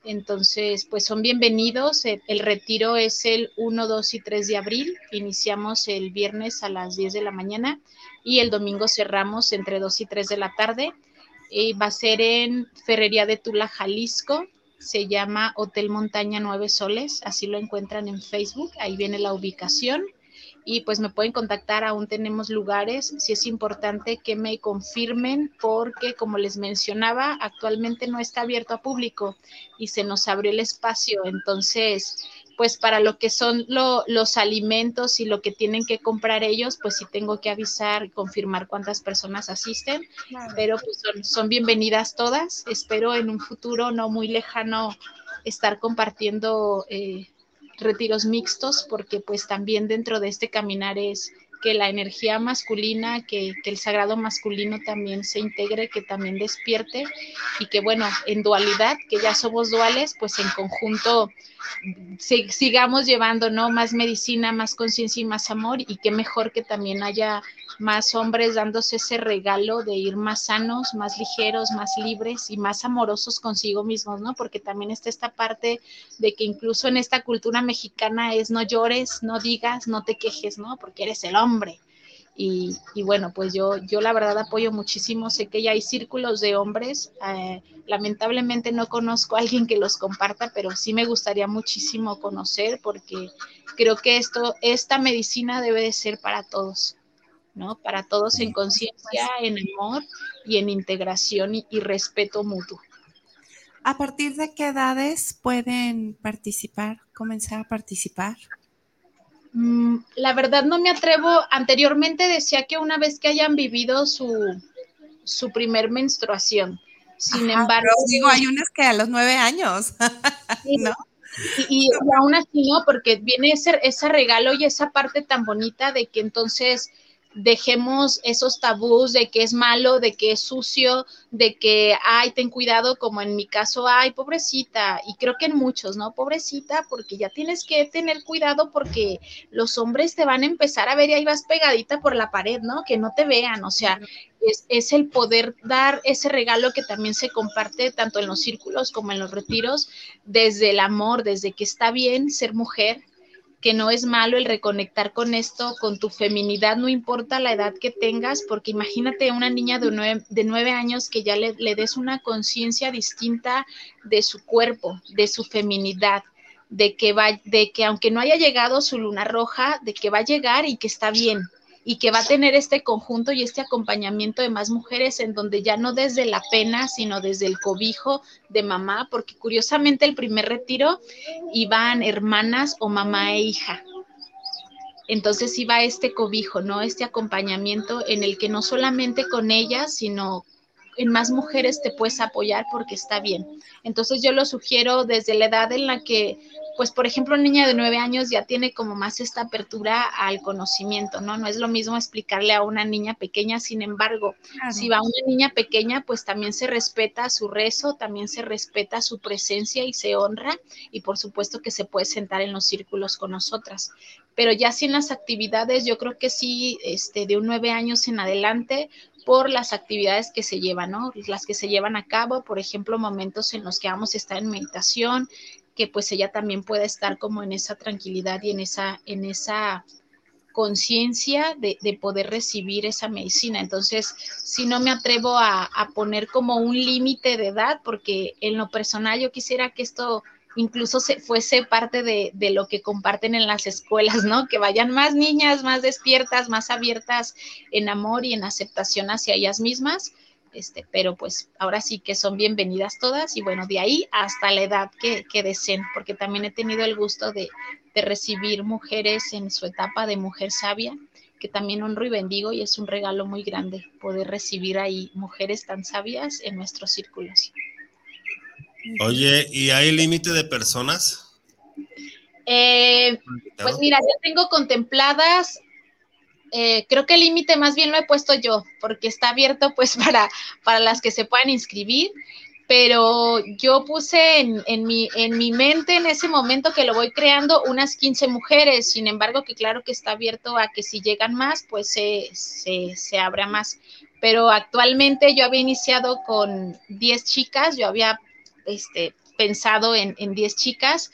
Entonces, pues son bienvenidos. El, el, retiro es el 1, 2 y 3 de abril. Iniciamos el viernes a las 10 de la mañana y el domingo cerramos entre 2 y 3 de la tarde. Y va a ser en Ferrería de Tula, Jalisco. Se llama Hotel Montaña Nueve Soles, así lo encuentran en Facebook, ahí viene la ubicación. Y pues me pueden contactar, aún tenemos lugares, si es importante que me confirmen porque como les mencionaba, actualmente no está abierto a público y se nos abrió el espacio, entonces pues para lo que son los alimentos y lo que tienen que comprar ellos, pues sí tengo que avisar y confirmar cuántas personas asisten, pero pues son, bienvenidas todas. Espero en un futuro no muy lejano estar compartiendo eh, retiros mixtos, porque pues también dentro de este caminar es que la energía masculina, que, el sagrado masculino también se integre, que también despierte y que bueno, en dualidad, que ya somos duales, pues en conjunto sigamos llevando, ¿no? Más medicina, más conciencia y más amor y qué mejor que también haya más hombres dándose ese regalo de ir más sanos, más ligeros, más libres y más amorosos consigo mismos, ¿no? Porque también está esta parte de que incluso en esta cultura mexicana es no llores, no digas, no te quejes, ¿no? Porque eres el hombre. Y, bueno, pues yo, yo la verdad apoyo muchísimo, sé que ya hay círculos de hombres, eh, lamentablemente no conozco a alguien que los comparta, pero sí me gustaría muchísimo conocer porque creo que esto, esta medicina debe de ser para todos. ¿no? Para todos en conciencia, en amor y en integración y, respeto mutuo. ¿A partir de qué edades pueden participar, comenzar a participar? Mm, la verdad no me atrevo. Anteriormente decía que una vez que hayan vivido su, su primer menstruación. Sin embargo. digo, hay unas que a los nueve años, [LAUGHS] ¿no? Y, aún así no, porque viene ese, ese regalo y esa parte tan bonita de que entonces dejemos esos tabús de que es malo, de que es sucio, de que, ay, ten cuidado, como en mi caso, ay, pobrecita, y creo que en muchos, ¿no? Pobrecita, porque ya tienes que tener cuidado porque los hombres te van a empezar a ver y ahí vas pegadita por la pared, ¿no? Que no te vean, o sea, es, es el poder dar ese regalo que también se comparte tanto en los círculos como en los retiros, desde el amor, desde que está bien ser mujer, que no es malo el reconectar con esto, con tu feminidad, no importa la edad que tengas, porque imagínate una niña de nueve, años que ya le, le des una conciencia distinta de su cuerpo, de su feminidad, de que, va, de que aunque no haya llegado su luna roja, de que va a llegar y que está bien, y que va a tener este conjunto y este acompañamiento de más mujeres en donde ya no desde la pena, sino desde el cobijo de mamá, porque curiosamente el primer retiro iban hermanas o mamá e hija. Entonces iba este cobijo, ¿no? Este acompañamiento en el que no solamente con ellas, sino en más mujeres te puedes apoyar porque está bien. Entonces yo lo sugiero desde la edad en la que pues por ejemplo, una niña de nueve años ya tiene como más esta apertura al conocimiento, ¿no? No es lo mismo explicarle a una niña pequeña, sin embargo, si va una niña pequeña, pues también se respeta su rezo, también se respeta su presencia y se honra, y por supuesto que se puede sentar en los círculos con nosotras. Pero ya sin las actividades, yo creo que sí, este, de un nueve años en adelante, por las actividades que se llevan, ¿no? Las que se llevan a cabo, por ejemplo, momentos en los que vamos a estar en meditación, que pues ella también pueda estar como en esa tranquilidad y en esa, en esa conciencia de, poder recibir esa medicina. Entonces, si no me atrevo a, poner como un límite de edad, porque en lo personal yo quisiera que esto incluso se, fuese parte de, de, lo que comparten en las escuelas, ¿no? Que vayan más niñas, más despiertas, más abiertas en amor y en aceptación hacia ellas mismas este, pero pues ahora sí que son bienvenidas todas y bueno, de ahí hasta la edad que, que deseen, porque también he tenido el gusto de, de recibir mujeres en su etapa de mujer sabia, que también honro y bendigo y es un regalo muy grande poder recibir ahí mujeres tan sabias en nuestros círculos. Oye, ¿y hay límite de personas? Eh, pues mira, ya tengo contempladas eh, creo que el límite más bien lo he puesto yo, porque está abierto pues [LAUGHS] para, para las que se puedan inscribir, pero yo puse en, en, mi, en mi mente en ese momento que lo voy creando unas 15 mujeres, sin embargo que claro que está abierto a que si llegan más, pues se, se, se abra más. Pero actualmente yo había iniciado con 10 chicas, yo había este, pensado en, en 10 chicas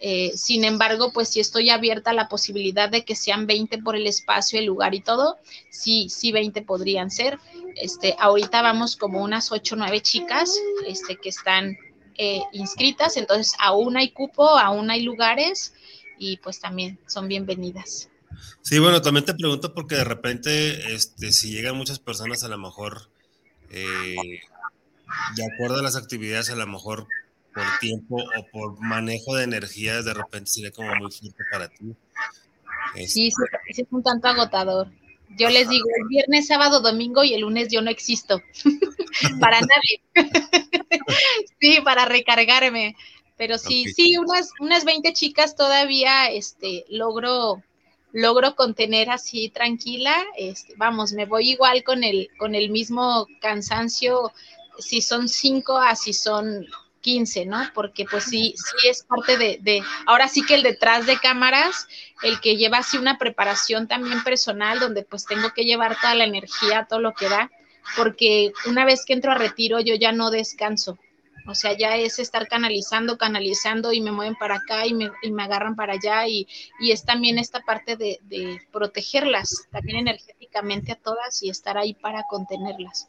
eh, sin embargo, pues si estoy abierta a la posibilidad de que sean 20 por el espacio, el lugar y todo, sí, sí 20 podrían ser. Este, ahorita vamos como unas 8 o 9 chicas este, que están eh, inscritas, entonces aún hay cupo, aún hay lugares y pues también son bienvenidas. Sí, bueno, también te pregunto porque de repente, este, si llegan muchas personas, a lo mejor, eh, de acuerdo a las actividades, a lo mejor por tiempo o por manejo de energías de repente sería como muy fuerte para ti. Sí, sí, es un tanto agotador. Yo les digo, el viernes, sábado, domingo y el lunes yo no existo. [LAUGHS] para nadie. [LAUGHS] sí, para recargarme. Pero sí, sí, unas, unas 20 chicas todavía este, logro, logro contener así tranquila. Este, vamos, me voy igual con el, con el mismo cansancio, si son cinco, así son 15, ¿no? Porque pues sí, sí es parte de, de, ahora sí que el detrás de cámaras, el que lleva así una preparación también personal, donde pues tengo que llevar toda la energía, todo lo que da, porque una vez que entro a retiro yo ya no descanso. O sea, ya es estar canalizando, canalizando y me mueven para acá y me, y me agarran para allá y, y es también esta parte de, de protegerlas, también energéticamente a todas y estar ahí para contenerlas.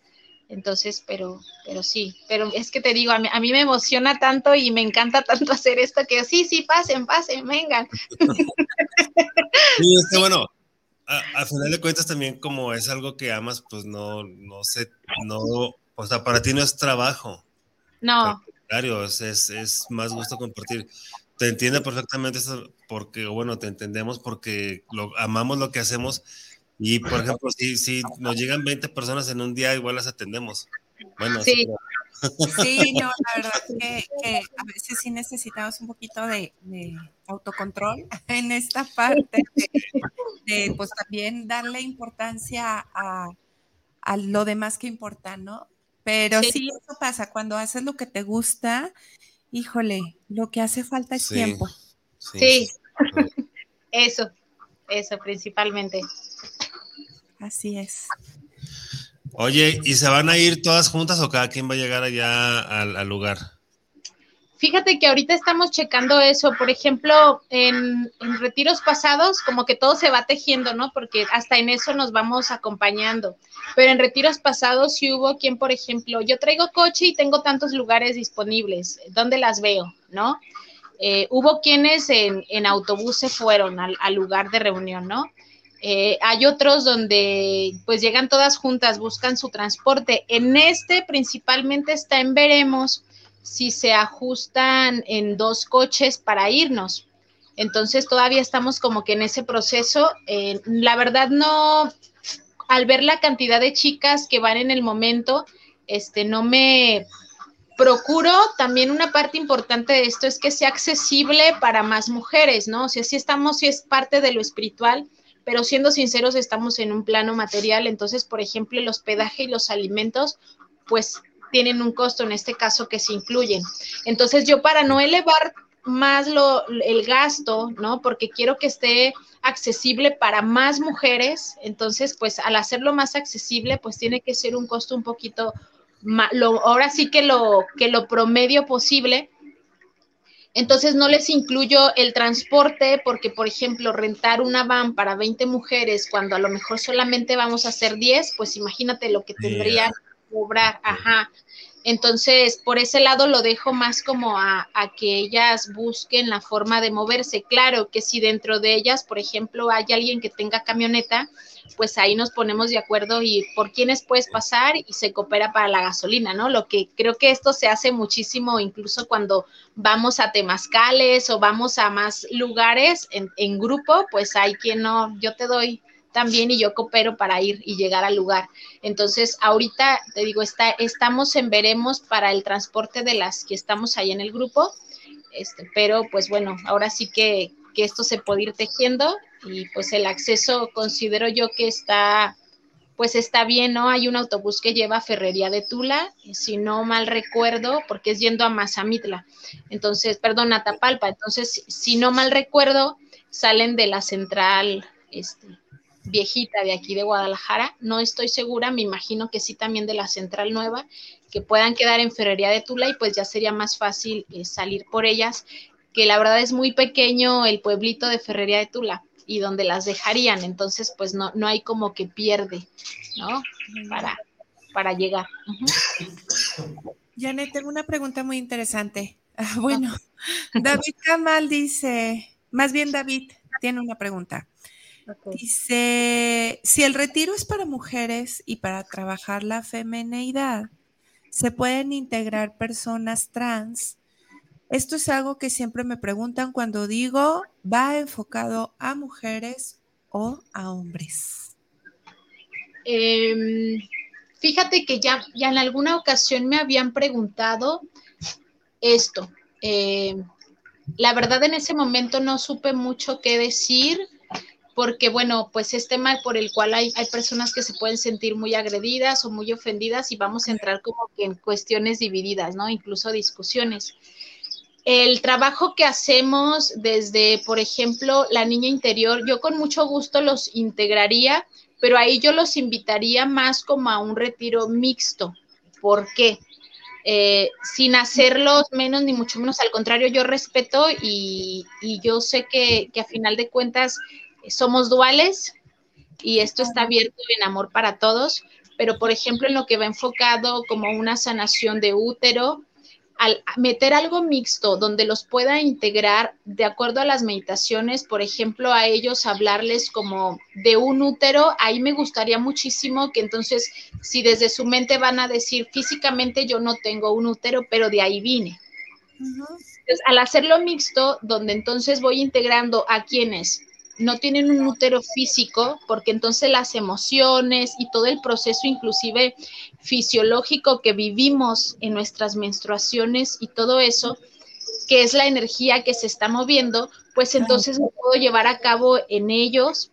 Entonces, pero, pero sí, pero es que te digo, a mí, a mí, me emociona tanto y me encanta tanto [LAUGHS] hacer esto que sí, sí, pasen, pasen, vengan. [LAUGHS] Sí, es que bueno, a, a, final de cuentas también como es algo que amas, pues no, no sé, no, o sea, para ti no es trabajo. No. Es, es más gusto compartir. Te entiende perfectamente eso porque, bueno, te entendemos porque lo, amamos lo que hacemos y, por ejemplo, si, si nos llegan 20 personas en un día, igual las atendemos. Bueno, sí. Sí, no, [LAUGHS] la verdad que, que, a veces sí necesitamos un poquito de, de autocontrol [LAUGHS] en esta parte, de, de, pues también darle importancia a, a, lo demás que importa, ¿no? Pero sí. sí. eso pasa, cuando haces lo que te gusta, híjole, lo que hace falta es sí. tiempo. Sí, sí. [LAUGHS] eso, eso principalmente. Así es. Oye, ¿y se van a ir todas juntas o cada quien va a llegar allá al, al lugar? Fíjate que ahorita estamos checando eso, por ejemplo, en, en, retiros pasados, como que todo se va tejiendo, ¿no? Porque hasta en eso nos vamos acompañando. Pero en retiros pasados sí hubo quien, por ejemplo, yo traigo coche y tengo tantos lugares disponibles, ¿dónde las veo, no? Eh, hubo quienes en, en, autobús se fueron al, al lugar de reunión, ¿no? Eh, hay otros donde pues llegan todas juntas, buscan su transporte. En este principalmente está en veremos si se ajustan en dos coches para irnos. Entonces todavía estamos como que en ese proceso. Eh, la verdad no, al ver la cantidad de chicas que van en el momento, este, no me procuro también una parte importante de esto es que sea accesible para más mujeres, ¿no? O sea, si estamos, si es parte de lo espiritual, pero siendo sinceros, estamos en un plano material, entonces, por ejemplo, el hospedaje y los alimentos, pues tienen un costo en este caso que se incluyen. Entonces, yo para no elevar más lo, el gasto, ¿no? Porque quiero que esté accesible para más mujeres, entonces, pues al hacerlo más accesible, pues tiene que ser un costo un poquito, más, lo, ahora sí que lo, que lo promedio posible, entonces no les incluyo el transporte porque, por ejemplo, rentar una van para 20 mujeres cuando a lo mejor solamente vamos a hacer 10, pues imagínate lo que tendrían que cobrar. Ajá. Entonces, por ese lado lo dejo más como a, a, que ellas busquen la forma de moverse. Claro que si dentro de ellas, por ejemplo, hay alguien que tenga camioneta, pues ahí nos ponemos de acuerdo y por quiénes puedes pasar y se coopera para la gasolina, ¿no? Lo que creo que esto se hace muchísimo incluso cuando vamos a temazcales o vamos a más lugares en, en grupo, pues hay quien no, yo te doy también y yo coopero para ir y llegar al lugar. Entonces, ahorita te digo, está, estamos en veremos para el transporte de las que estamos ahí en el grupo, este, pero pues bueno, ahora sí que, que esto se puede ir tejiendo y pues el acceso considero yo que está pues está bien, ¿no? Hay un autobús que lleva a Ferrería de Tula, si no mal recuerdo, porque es yendo a Mazamitla, entonces, perdón, a Tapalpa, entonces, si no mal recuerdo, salen de la central este, viejita de aquí de Guadalajara, no estoy segura, me imagino que sí también de la central nueva, que puedan quedar en Ferrería de Tula y pues ya sería más fácil eh, salir por ellas, que la verdad es muy pequeño el pueblito de Ferrería de Tula y donde las dejarían, entonces pues no, no hay como que pierde, ¿no? Para, para llegar. Uh -huh. Janet, tengo una pregunta muy interesante. Ah, bueno, [LAUGHS] David Kamal dice, más bien David tiene una pregunta. Okay. Dice, si el retiro es para mujeres y para trabajar la femineidad, ¿se pueden integrar personas trans Esto es algo que siempre me preguntan cuando digo, ¿va enfocado a mujeres o a hombres? Em, fíjate que ya, ya en alguna ocasión me habían preguntado esto. Em, la verdad en ese momento no supe mucho qué decir porque bueno, pues es tema por el cual hay, personas que se pueden sentir muy agredidas o muy ofendidas y vamos a entrar como que en cuestiones divididas, ¿no? Incluso discusiones. El trabajo que hacemos desde, por ejemplo, la niña interior, yo con mucho gusto los integraría, pero ahí yo los invitaría más como a un retiro mixto. ¿Por qué? Eh, sin hacerlos menos ni mucho menos, al contrario, yo respeto y, yo sé que, a final de cuentas somos duales y esto está abierto en amor para todos, pero por ejemplo en lo que va enfocado como una sanación de útero, al meter algo mixto donde los pueda integrar de acuerdo a las meditaciones, por ejemplo, a ellos hablarles como de un útero, ahí me gustaría muchísimo que entonces, si desde su mente van a decir físicamente yo no tengo un útero, pero de ahí vine. Entonces, al hacerlo mixto, donde entonces voy integrando a quienes no tienen un útero físico, porque entonces las emociones y todo el proceso inclusive fisiológico que vivimos en nuestras menstruaciones y todo eso, que es la energía que se está moviendo, pues entonces me puedo llevar a cabo en ellos,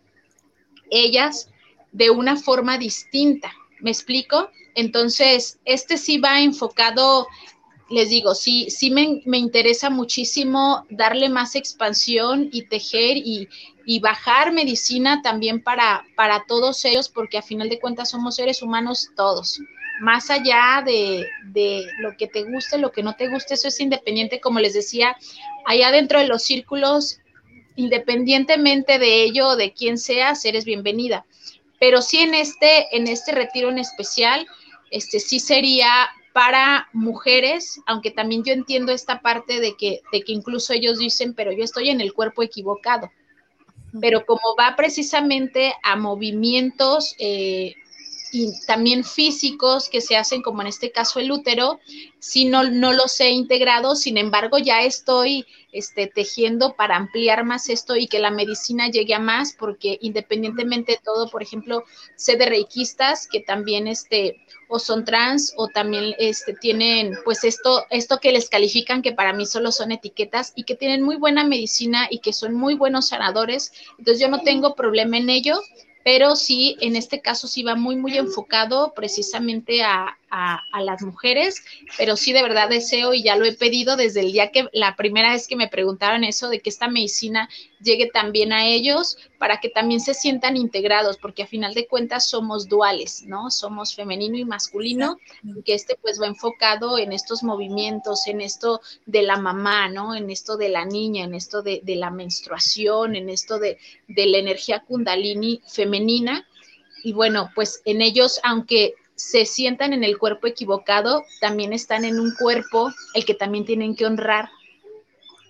ellas, de una forma distinta. ¿Me explico? Entonces, este sí va enfocado les digo, sí, sí me, me, interesa muchísimo darle más expansión y tejer y, y bajar medicina también para, para todos ellos, porque a final de cuentas somos seres humanos todos. Más allá de, de, lo que te guste, lo que no te guste, eso es independiente, como les decía, allá dentro de los círculos, independientemente de ello o de quién seas, eres bienvenida. Pero sí en este, en este retiro en especial, este sí sería para mujeres, aunque también yo entiendo esta parte de que, de que incluso ellos dicen, pero yo estoy en el cuerpo equivocado pero como va precisamente a movimientos eh, y también físicos que se hacen, como en este caso el útero, si no, no los he integrado, sin embargo ya estoy este, tejiendo para ampliar más esto y que la medicina llegue a más, porque independientemente de todo, por ejemplo, sé de reikistas que también este, o son trans o también este, tienen pues esto, esto que les califican que para mí solo son etiquetas y que tienen muy buena medicina y que son muy buenos sanadores. Entonces yo no tengo problema en ello pero sí, en este caso sí va muy, muy enfocado precisamente a, a, las mujeres, pero sí de verdad deseo y ya lo he pedido desde el día que la primera vez que me preguntaron eso de que esta medicina llegue también a ellos para que también se sientan integrados, porque a final de cuentas somos duales, ¿no? Somos femenino y masculino, y que este pues va enfocado en estos movimientos, en esto de la mamá, ¿no? En esto de la niña, en esto de, de la menstruación, en esto de, de la energía kundalini femenina. Y bueno, pues en ellos, aunque se sientan en el cuerpo equivocado, también están en un cuerpo el que también tienen que honrar,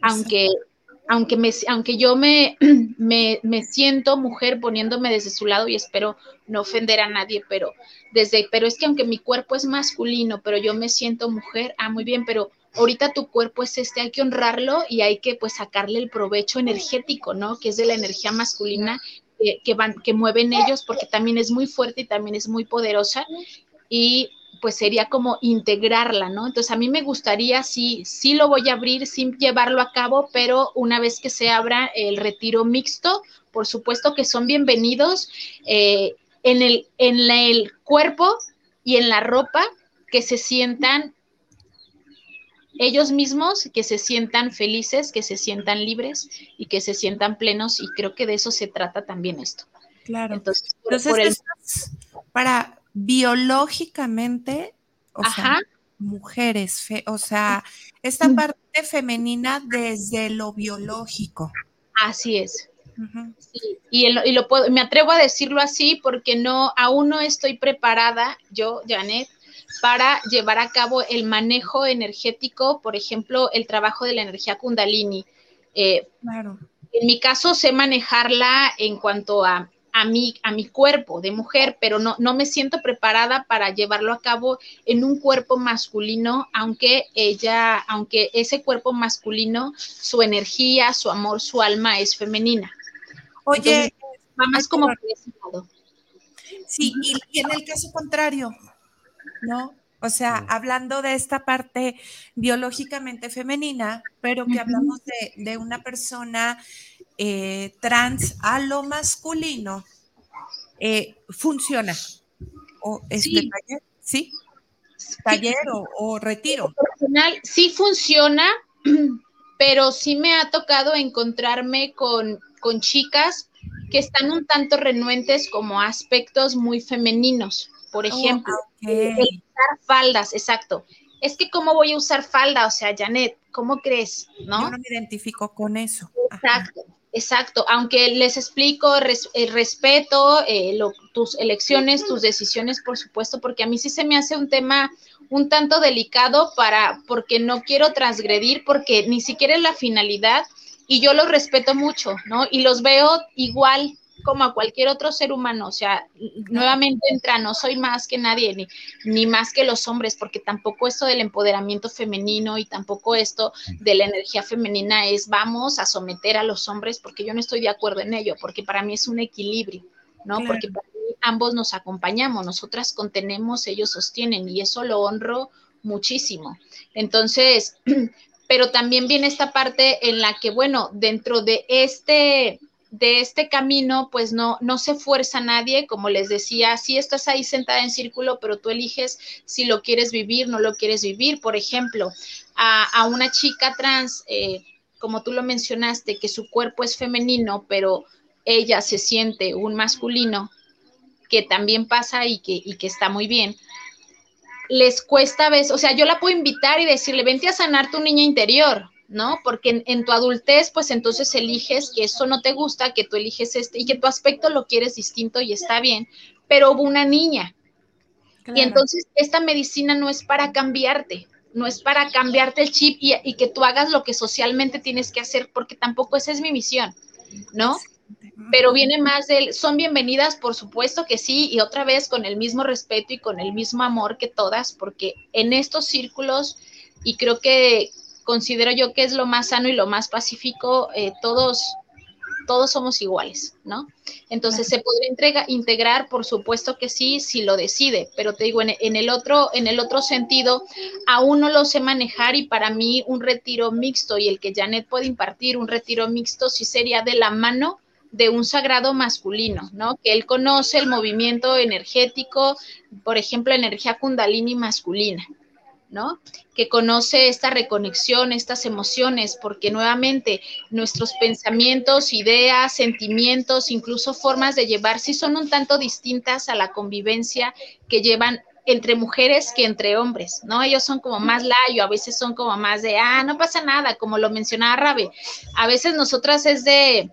aunque, aunque, me, aunque yo me, [CLEARS THROAT] me, me, siento mujer poniéndome desde su lado y espero no ofender a nadie, pero desde, pero es que aunque mi cuerpo es masculino, pero yo me siento mujer, ah, muy bien, pero ahorita tu cuerpo es este, hay que honrarlo y hay que pues sacarle el provecho energético, ¿no? Que es de la energía masculina que, van, que mueven ellos, porque también es muy fuerte y también es muy poderosa. Y pues sería como integrarla, ¿no? Entonces a mí me gustaría, sí, sí lo voy a abrir sin llevarlo a cabo, pero una vez que se abra el retiro mixto, por supuesto que son bienvenidos eh, en, el, en el cuerpo y en la ropa que se sientan ellos mismos que se sientan felices, que se sientan libres y que se sientan plenos y creo que de eso se trata también esto. Claro. Entonces, para biológicamente, o sea, mujeres, o sea, esta parte femenina desde lo biológico. Así es. y, y, lo puedo, me atrevo a decirlo así porque no, aún no estoy preparada, yo, Janet, para llevar a cabo el manejo energético, por ejemplo, el trabajo de la energía kundalini. Eh, claro. En mi caso, sé manejarla en cuanto a, a mi, a mi cuerpo de mujer, pero no, no me siento preparada para llevarlo a cabo en un cuerpo masculino, aunque ella, aunque ese cuerpo masculino, su energía, su amor, su alma es femenina. Oye, va más como Sí, y, en el caso contrario, ¿no? O sea, hablando de esta parte biológicamente femenina, pero que hablamos de, una persona eh, trans a lo masculino, eh, funciona. O este sí. taller, ¿sí? Taller o, retiro. sí funciona, [CLEARS THROAT] pero sí me ha tocado encontrarme con, con chicas que están un tanto renuentes como aspectos muy femeninos. Por oh, ejemplo, usar faldas, exacto. Es que cómo voy a usar falda, o sea, Janet, ¿cómo crees? ¿No? Yo no me identifico con eso. Exacto. Exacto, aunque les explico, el respeto eh, tus elecciones, tus decisiones, por supuesto, porque a mí sí se me hace un tema un tanto delicado para, porque no quiero transgredir, porque ni siquiera es la finalidad, y yo los respeto mucho, ¿no? Y los veo igual como a cualquier otro ser humano, o sea, nuevamente entra, no soy más que nadie, ni, ni más que los hombres, porque tampoco esto del empoderamiento femenino y tampoco esto de la energía femenina es vamos a someter a los hombres, porque yo no estoy de acuerdo en ello, porque para mí es un equilibrio, ¿no? Porque para mí ambos nos acompañamos, nosotras contenemos, ellos sostienen, y eso lo honro muchísimo. Entonces, [CLEARS THROAT] pero también viene esta parte en la que, bueno, dentro de este, de este camino, pues no, no se fuerza nadie, como les decía, si estás ahí sentada en círculo, pero tú eliges si lo quieres vivir, no lo quieres vivir. Por ejemplo, a, una chica trans, eh, como tú lo mencionaste, que su cuerpo es femenino, pero ella se siente un masculino, que también pasa y que, y que está muy bien les cuesta a veces, o sea, yo la puedo invitar y decirle, vente a sanar tu niña interior, ¿no? Porque en, tu adultez, pues entonces eliges que eso no te gusta, que tú eliges este y que tu aspecto lo quieres distinto y está bien, pero hubo una niña. Y entonces esta medicina no es para cambiarte, no es para cambiarte el chip y, y, que tú hagas lo que socialmente tienes que hacer, porque tampoco esa es mi misión, ¿no? pero viene más del, son bienvenidas, por supuesto que sí, y otra vez con el mismo respeto y con el mismo amor que todas, porque en estos círculos, y creo que considero yo que es lo más sano y lo más pacífico, eh, todos, todos somos iguales, ¿no? Entonces, ¿se podría integrar? Por supuesto que sí, si lo decide, pero te digo, en, en, el otro, en el otro sentido, aún no lo sé manejar y para mí un retiro mixto y el que Janet puede impartir, un retiro mixto sí sería de la mano de un sagrado masculino, ¿no? Que él conoce el movimiento energético, por ejemplo, energía kundalini masculina, ¿no? Que conoce esta reconexión, estas emociones, porque nuevamente nuestros pensamientos, ideas, sentimientos, incluso formas de llevar, sí son un tanto distintas a la convivencia que llevan entre mujeres que entre hombres, ¿no? Ellos son como más layo, a veces son como más de, ah, no pasa nada, como lo mencionaba Rabe. A veces nosotras es de,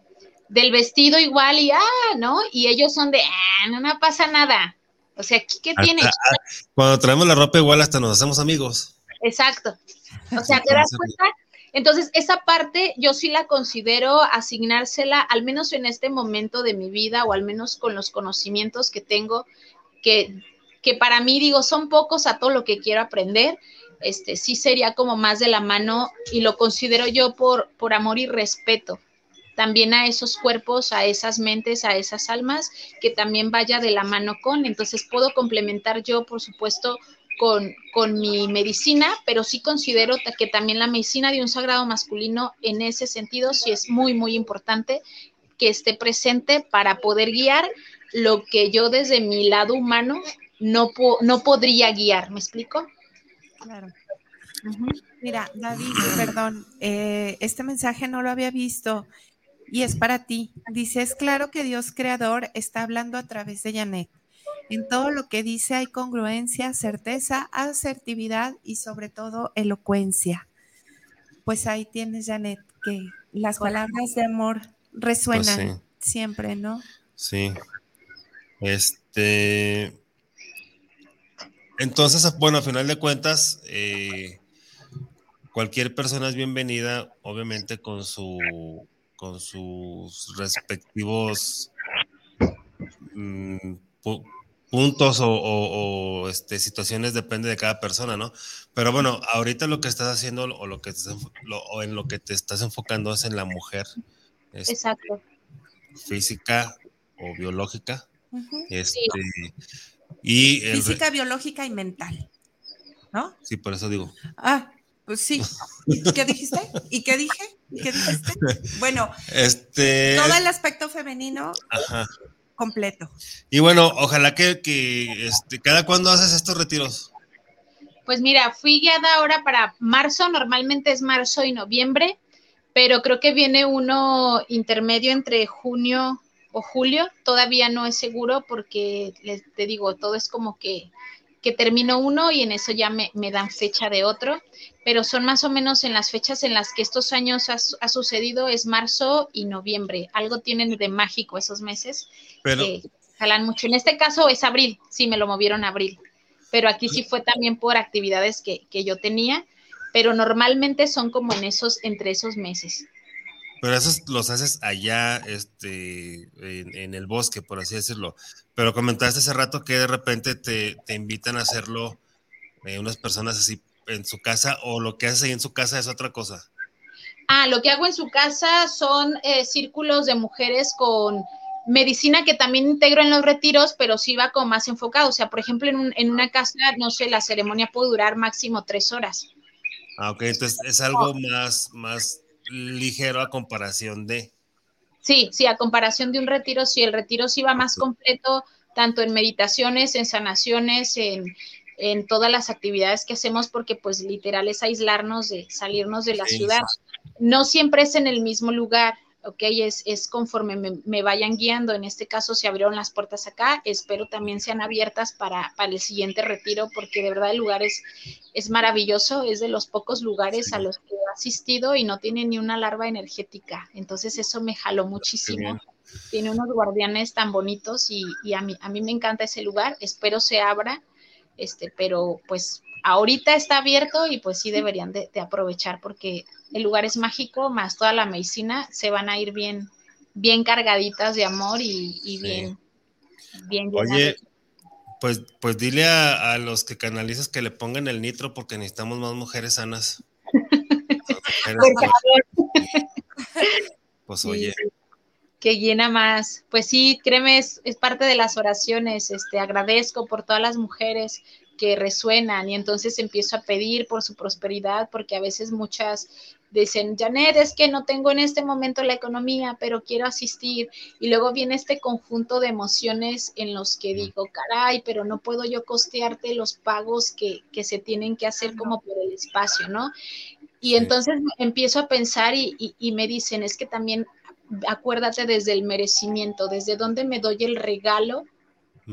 del vestido igual y, ah, ¿no? Y ellos son de, ah, no, no pasa nada. O sea, ¿qué tiene? Ah, cuando traemos la ropa igual hasta nos hacemos amigos. Exacto. O sea, ¿te das cuenta? Entonces, esa parte yo sí la considero asignársela, al menos en este momento de mi vida, o al menos con los conocimientos que tengo, que, que para mí, digo, son pocos a todo lo que quiero aprender. Este, sí sería como más de la mano y lo considero yo por, por amor y respeto también a esos cuerpos, a esas mentes, a esas almas, que también vaya de la mano con. Entonces puedo complementar yo, por supuesto, con, con, mi medicina, pero sí considero que también la medicina de un sagrado masculino en ese sentido sí es muy, muy importante que esté presente para poder guiar lo que yo desde mi lado humano no, no podría guiar. ¿Me explico? Claro. Mira, David, perdón, eh, este mensaje no lo había visto y es para ti. Dice, es claro que Dios creador está hablando a través de Janet. En todo lo que dice hay congruencia, certeza, asertividad y sobre todo elocuencia. Pues ahí tienes, Janet, que las palabras de amor resuenan pues siempre, ¿no? Sí. Este. Entonces, bueno, a final de cuentas, eh, cualquier persona es bienvenida, obviamente con su con sus respectivos mm, puntos o, este, situaciones depende de cada persona, ¿no? Pero bueno, ahorita lo que estás haciendo o, lo que o en lo que te estás enfocando es en la mujer. Este, Exacto. Física o biológica. este, y Física, biológica y mental. ¿No? Sí, por eso digo. Ah, pues sí. ¿Qué dijiste? ¿Y qué dije? ¿Qué dijiste? [LAUGHS] Bueno, este... todo el aspecto femenino completo. Y bueno, ojalá que, que este, cada cuándo haces estos retiros. Pues mira, fui guiada ahora para marzo, normalmente es marzo y noviembre, pero creo que viene uno intermedio entre junio o julio, todavía no es seguro porque les te digo, todo es como que que termino uno y en eso ya me, dan fecha de otro, pero son más o menos en las fechas en las que estos años ha, sucedido, es marzo y noviembre. Algo tienen de mágico esos meses pero, que jalan mucho. En este caso es abril, sí, me lo movieron a abril, pero aquí sí fue también por actividades que, que yo tenía, pero normalmente son como en esos, entre esos meses. Pero esos los haces allá, este, en, el bosque, por así decirlo. Pero comentaste hace rato que de repente te, invitan a hacerlo eh, unas personas así en su casa o lo que haces ahí en su casa es otra cosa. Ah, lo que hago en su casa son eh, círculos de mujeres con medicina que también integro en los retiros, pero sí va como más enfocado. O sea, por ejemplo, en, en una casa, no sé, la ceremonia puede durar máximo tres horas. Ah, ok, entonces es algo más, más ligero a comparación de. Sí, sí, a comparación de un retiro, sí, el retiro sí va más completo, tanto en meditaciones, en sanaciones, en, en todas las actividades que hacemos, porque pues literal es aislarnos de salirnos de la ciudad. No siempre es en el mismo lugar, ¿ok? Es, es conforme me, vayan guiando. En este caso se abrieron las puertas acá, espero también sean abiertas para, para el siguiente retiro, porque de verdad el lugar es, es maravilloso, es de los pocos lugares a los que asistido y no tiene ni una larva energética. Entonces eso me jaló muchísimo. Tiene unos guardianes tan bonitos y, y, a, mí, a mí me encanta ese lugar, espero se abra, este, pero pues ahorita está abierto y pues sí deberían de, aprovechar porque el lugar es mágico, más toda la medicina se van a ir bien, bien cargaditas de amor y, bien, bien Oye, pues, pues dile a, los que canalizas que le pongan el nitro porque necesitamos más mujeres sanas. [LAUGHS] pues oye. que llena más. Pues sí, créeme, es, es, parte de las oraciones. Este, agradezco por todas las mujeres que resuenan y entonces empiezo a pedir por su prosperidad porque a veces muchas dicen, Janet, es que no tengo en este momento la economía, pero quiero asistir. Y luego viene este conjunto de emociones en los que digo, caray, pero no puedo yo costearte los pagos que, que se tienen que hacer como por el espacio, ¿no? Y entonces empiezo a pensar y, y, y me dicen, es que también acuérdate desde el merecimiento, desde dónde me doy el regalo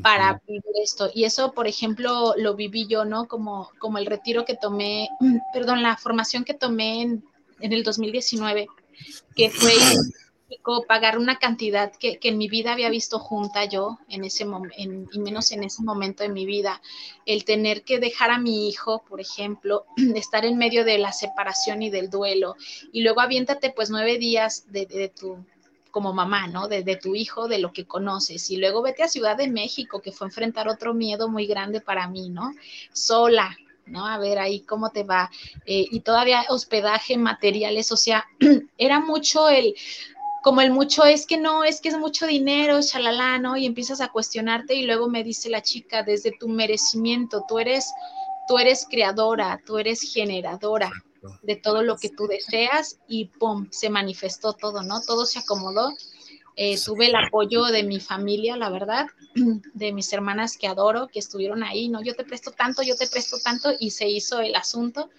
para vivir esto. Y eso, por ejemplo, lo viví yo, ¿no? Como, como el retiro que tomé, [CLEARS THROAT] perdón, la formación que tomé en, en el 2019, que fue [CLEARS THROAT] pagar una cantidad que, que, en mi vida había visto junta yo en ese momento, y menos en ese momento de mi vida, el tener que dejar a mi hijo, por ejemplo, [CLEARS THROAT] estar en medio de la separación y del duelo, y luego aviéntate pues nueve días de, de tu como mamá, ¿no? De, tu hijo, de lo que conoces. Y luego vete a Ciudad de México, que fue enfrentar otro miedo muy grande para mí, ¿no? Sola, ¿no? A ver ahí cómo te va. Eh, y todavía hospedaje, materiales, o sea, [CLEARS THROAT] era mucho el, como el mucho es que no, es que es mucho dinero, chalala, ¿no? Y empiezas a cuestionarte y luego me dice la chica, desde tu merecimiento, tú eres, tú eres creadora, tú eres generadora, de todo lo que tú deseas y ¡pum! se manifestó todo, ¿no? Todo se acomodó. Eh, tuve el apoyo de mi familia, la verdad, [CLEARS THROAT] de mis hermanas que adoro, que estuvieron ahí, ¿no? Yo te presto tanto, yo te presto tanto y se hizo el asunto.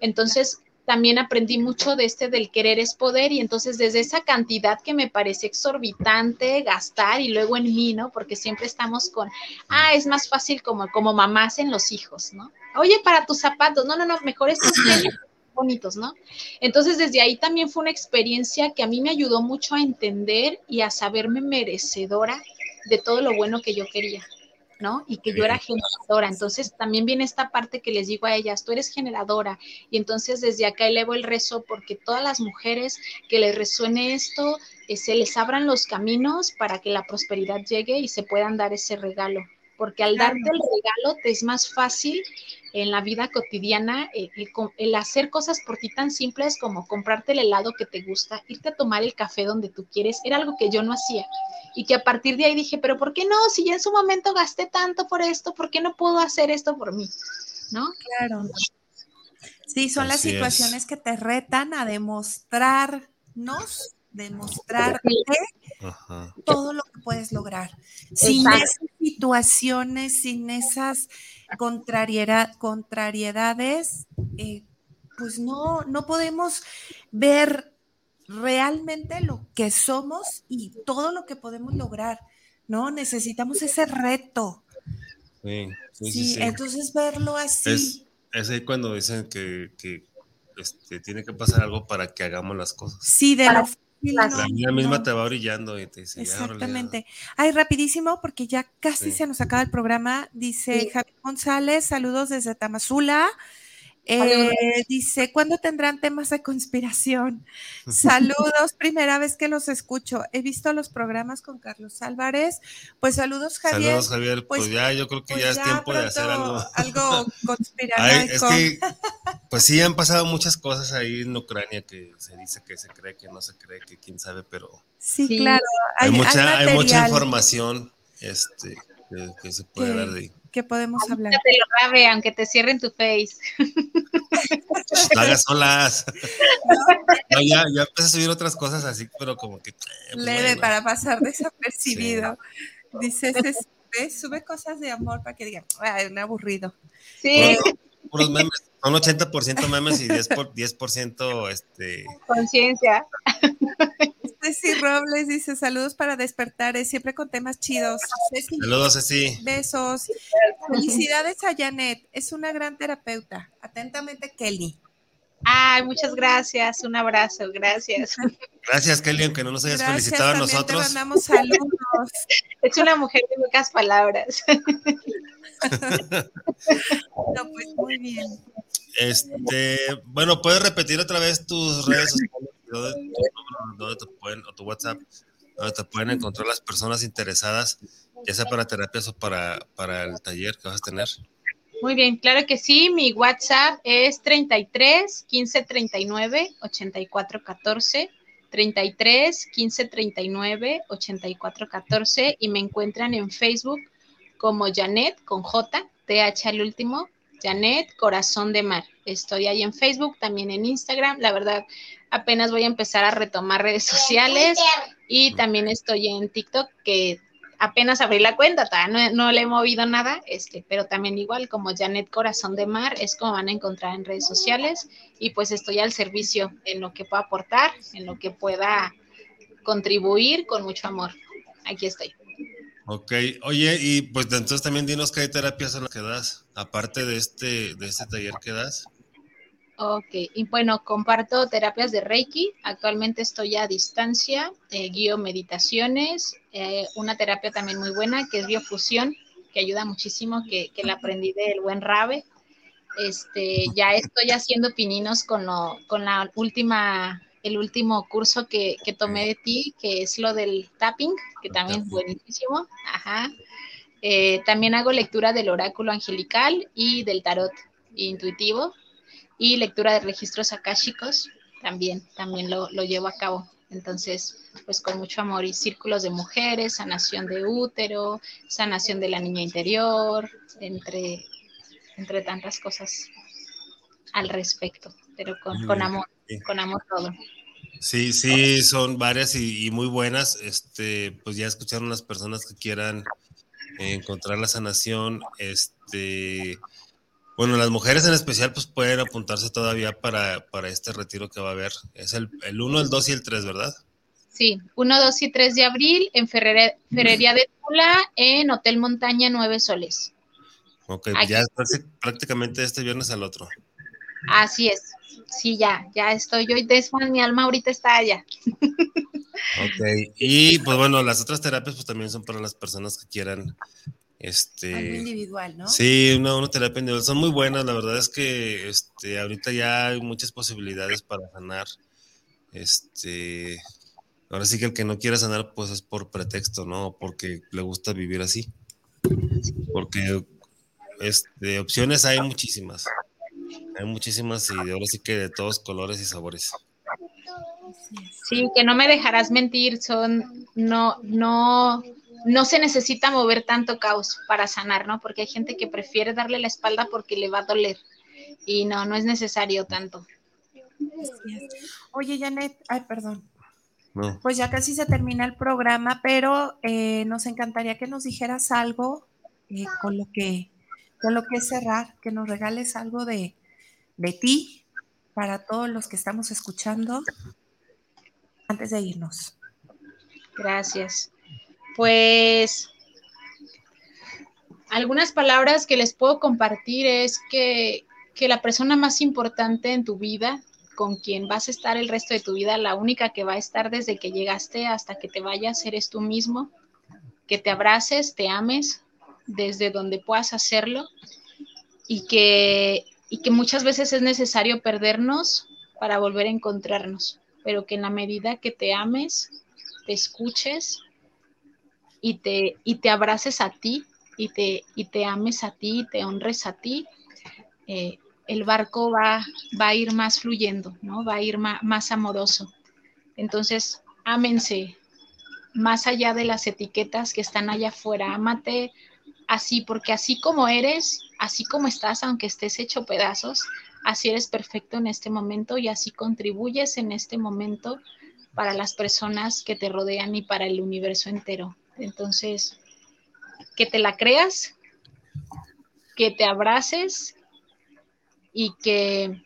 Entonces, también aprendí mucho de este del querer es poder y entonces desde esa cantidad que me parece exorbitante gastar y luego en mí, ¿no? Porque siempre estamos con, ah, es más fácil como, como mamás en los hijos, ¿no? Oye, para tus zapatos, no, no, no, mejor estos [CLEARS THROAT] bonitos, ¿no? Entonces, desde ahí también fue una experiencia que a mí me ayudó mucho a entender y a saberme merecedora de todo lo bueno que yo quería. ¿No? Y que yo era generadora. Entonces también viene esta parte que les digo a ellas, tú eres generadora. Y entonces desde acá elevo el rezo porque todas las mujeres que les resuene esto, eh, se les abran los caminos para que la prosperidad llegue y se puedan dar ese regalo. Porque al darte el regalo te es más fácil en la vida cotidiana eh, el, hacer cosas por ti tan simples como comprarte el helado que te gusta, irte a tomar el café donde tú quieres, era algo que yo no hacía. Y que a partir de ahí dije, pero ¿por qué no? Si ya en su momento gasté tanto por esto, ¿por qué no puedo hacer esto por mí? ¿No? Claro. Sí, son las situaciones que te retan a demostrarnos, demostrarte todo lo que puedes lograr. Sin esas situaciones, sin esas contrariedades, eh, pues no, no podemos ver realmente lo que somos y todo lo que podemos lograr, ¿no? Necesitamos ese reto. Sí, sí, sí, entonces verlo así. Es, ahí cuando dicen que, este, tiene que pasar algo para que hagamos las cosas. Sí, de la misma te va brillando y te dice. Exactamente. Ay, rapidísimo, porque ya casi se nos acaba el programa. Dice Javier González, saludos desde Tamazula. Eh, dice, ¿cuándo tendrán temas de conspiración? Saludos, primera vez que los escucho. He visto los programas con Carlos Álvarez. Pues saludos, Javier. Saludos, Javier. Pues, pues ya, yo creo que pues ya es tiempo de hacer algo. Algo [LAUGHS] conspiranoico. pues sí, han pasado muchas cosas ahí en Ucrania que se dice que se cree, que no se cree, que quién sabe, pero. Sí, claro. Hay, mucha, hay, mucha información este, que, se puede dar de ahí que podemos hablar. te lo grabe, aunque te cierren tu face. No hagas solas. [LAUGHS] No, ya, ya empecé a subir otras cosas así, pero como que. Eh, pues Leve para pasar desapercibido. Dice, sube, sube cosas de amor para que digan, ay, un aburrido. Sí. Puros, memes. Son 80% memes y 10%, por, 10 este... Conciencia. [LAUGHS] Ceci Robles dice saludos para despertar, siempre con temas chidos. saludos, Ceci. Besos. Felicidades a Janet, es una gran terapeuta. Atentamente, Kelly. Ay, muchas gracias, un abrazo, gracias. Gracias, Kelly, aunque no nos hayas felicitado a nosotros. Te mandamos saludos. [LAUGHS] Es una mujer de pocas palabras. [LAUGHS] No, pues muy bien. Este, bueno, puedes repetir otra vez tus redes sociales donde, te pueden, o tu WhatsApp, donde te pueden encontrar las personas interesadas, ya sea para terapias o para, para el taller que vas a tener. Muy bien, claro que sí. Mi WhatsApp es 33 15 39 84 14. 33 15 39 84 14 y me encuentran en Facebook como Janet con J, TH al último, Janet Corazón de Mar. Estoy ahí en Facebook, también en Instagram. La verdad, apenas voy a empezar a retomar redes sociales y también estoy en TikTok, que apenas abrí la cuenta, no, no, le he movido nada, este, pero también igual como Janet Corazón de Mar es como van a encontrar en redes sociales y pues estoy al servicio en lo que pueda aportar, en lo que pueda contribuir con mucho amor. Aquí estoy. Ok, oye, y pues entonces también dinos qué terapias son las que das, aparte de este, de este taller que das. Ok, y bueno, comparto terapias de Reiki. Actualmente estoy a distancia, eh, guío meditaciones, eh, una terapia también muy buena que es biofusión, que ayuda muchísimo, que, que la aprendí del buen Rabe. Este, ya estoy haciendo pininos con, lo, con la última, el último curso que, que, tomé de ti, que es lo del tapping, que también es buenísimo. Ajá. Eh, también hago lectura del oráculo angelical y del tarot intuitivo y lectura de registros akáshicos también, también lo, lo, llevo a cabo. Entonces, pues con mucho amor y círculos de mujeres, sanación de útero, sanación de la niña interior, entre, entre tantas cosas al respecto, pero con, con amor, con amor todo. Sí, sí, son varias y, y, muy buenas. Este, pues ya escucharon las personas que quieran encontrar la sanación, este, bueno, las mujeres en especial pues pueden apuntarse todavía para, para este retiro que va a haber. Es el, el 1, el 2 y el 3, ¿verdad? Sí, 1, 2 y 3 de abril en Ferrería de Tula, en Hotel Montaña Nueve Soles. Ok, ya es prácticamente este viernes al otro. Así es, sí, ya, ya estoy yo y Desmond, mi alma ahorita está allá. Ok, y pues bueno, las otras terapias pues también son para las personas que quieran Este, Algo individual, ¿no? Sí, una, una terapia individual. Son muy buenas. La verdad es que este, ahorita ya hay muchas posibilidades para sanar. Este, ahora sí que el que no quiera sanar, pues es por pretexto, ¿no? Porque le gusta vivir así. Porque este, opciones hay muchísimas. Hay muchísimas y ahora sí que de todos colores y sabores. Sí, que no me dejarás mentir, son, no, no, no se necesita mover tanto caos para sanar, ¿no? Porque hay gente que prefiere darle la espalda porque le va a doler. Y no, no es necesario tanto. Oye, Janet, ay, perdón. No. Pues ya casi se termina el programa, pero eh, nos encantaría que nos dijeras algo eh, con lo que con lo que cerrar, que nos regales algo de, de ti para todos los que estamos escuchando antes de irnos. Gracias. Pues algunas palabras que les puedo compartir es que, que, la persona más importante en tu vida, con quien vas a estar el resto de tu vida, la única que va a estar desde que llegaste hasta que te vayas, eres tú mismo. Que te abraces, te ames desde donde puedas hacerlo y que, y que muchas veces es necesario perdernos para volver a encontrarnos, pero que en la medida que te ames, te escuches y te, y te abraces a ti y te, y te ames a ti y te honres a ti, eh, el barco va, va a ir más fluyendo, ¿no? Va a ir más, amoroso. Entonces, ámense, más allá de las etiquetas que están allá afuera, ámate así, porque así como eres, así como estás, aunque estés hecho pedazos, así eres perfecto en este momento y así contribuyes en este momento para las personas que te rodean y para el universo entero. Entonces, que te la creas, que te abraces y que,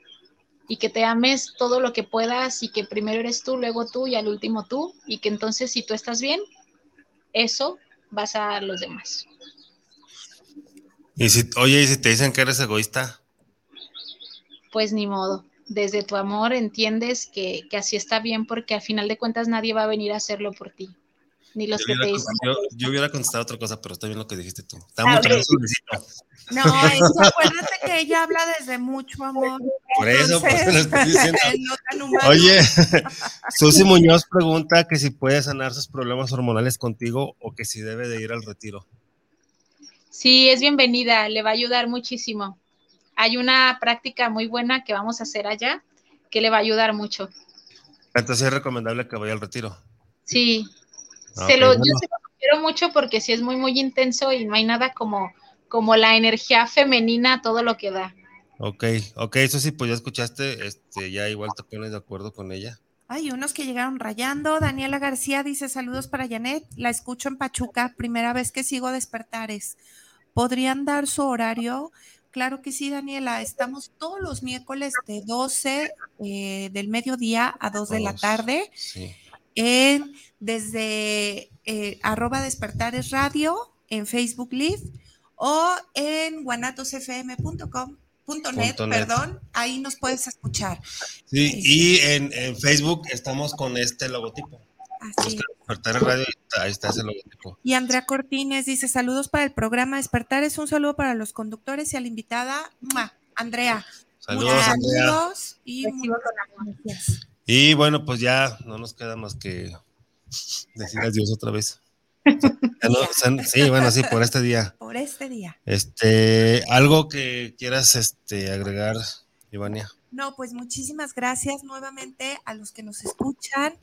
y que te ames todo lo que puedas y que primero eres tú, luego tú y al último tú y que entonces si tú estás bien, eso vas a los demás. Y si, oye, ¿y si te dicen que eres egoísta? Pues ni modo. Desde tu amor entiendes que, que así está bien porque al final de cuentas nadie va a venir a hacerlo por ti. Ni los yo, que te dicen. yo, yo, hubiera contestado otra cosa, pero está bien lo que dijiste tú. Está más suavecito. No, eso, acuérdate que ella habla desde mucho amor. Por eso, por eso lo estoy diciendo. no tan humano. Oye, [LAUGHS] Susi Muñoz pregunta que si puede sanar sus problemas hormonales contigo o que si debe de ir al retiro. Sí, es bienvenida, le va a ayudar muchísimo. Hay una práctica muy buena que vamos a hacer allá que le va a ayudar mucho. Entonces es recomendable que vaya al retiro. Sí, Ah, se lo, bueno. yo se lo quiero mucho porque sí es muy, muy intenso y no hay nada como, como la energía femenina, todo lo que da. Ok, ok, Susi, pues ya escuchaste, este, ya igual te pones de acuerdo con ella. Hay unos que llegaron rayando. Daniela García dice saludos para Janet. La escucho en Pachuca, primera vez que sigo despertares. ¿Podrían dar su horario? Claro que sí, Daniela. Estamos todos los miércoles de 12 eh, del mediodía a 2 de la tarde Sí. en, desde eh, arroba despertares radio en Facebook Live o en guanatosfm.com. Punto net, Punto net. perdón, ahí nos puedes escuchar. Sí, y en, en Facebook estamos con este logotipo. Así. Busca Despertar Radio y está- Andrea Cortines dice saludos para el programa Despertares, un saludo para los conductores y a la invitada, ¡mua! Andrea. Saludos, muchos Andrea. saludos y gracias. Y bueno, pues ya no nos queda más que decir adiós otra vez. Ya no, [LAUGHS] o sea, sí, bueno, sí, por este día. por este día. Este, algo que quieras este, agregar, Ivania. No, pues muchísimas gracias nuevamente a los que nos escuchan.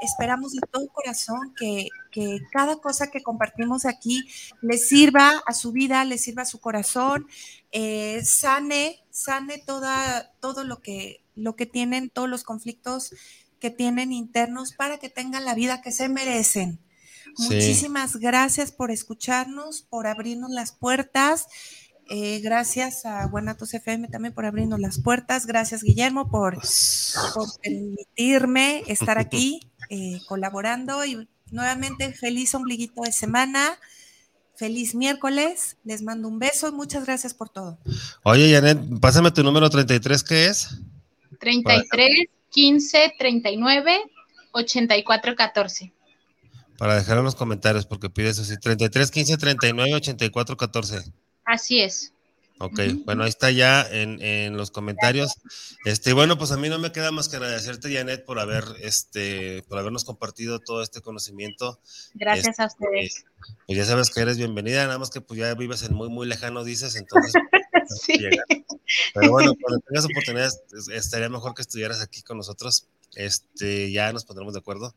Esperamos de todo corazón que, que cada cosa que compartimos aquí les sirva a su vida, les sirva a su corazón, eh, sane, sane toda, todo lo que, lo que tienen, todos los conflictos que tienen internos para que tengan la vida que se merecen. Sí. Muchísimas gracias por escucharnos, por abrirnos las puertas. Eh, gracias a Guanatos FM también por abrirnos las puertas. Gracias, Guillermo, por, por permitirme estar aquí eh, colaborando. Y nuevamente, feliz ombliguito de semana. Feliz miércoles. Les mando un beso y muchas gracias por todo. Oye, Janet, pásame tu número 33, ¿qué es? 33, 15, 39, 84, 14. para dejar en los comentarios, porque pide eso sí, 33 15 39 84 14. Así es. Ok, bueno, ahí está ya en, los comentarios. Este, bueno, pues a mí no me queda más que agradecerte, Janet, por haber, este, por habernos compartido todo este conocimiento. Gracias a este, ustedes. Pues ya sabes que eres bienvenida, nada más que pues ya vives en muy, muy lejano, dices, entonces. [LAUGHS] sí. Pero bueno, cuando tengas oportunidad, estaría mejor que estuvieras aquí con nosotros. Este, ya nos pondremos de acuerdo.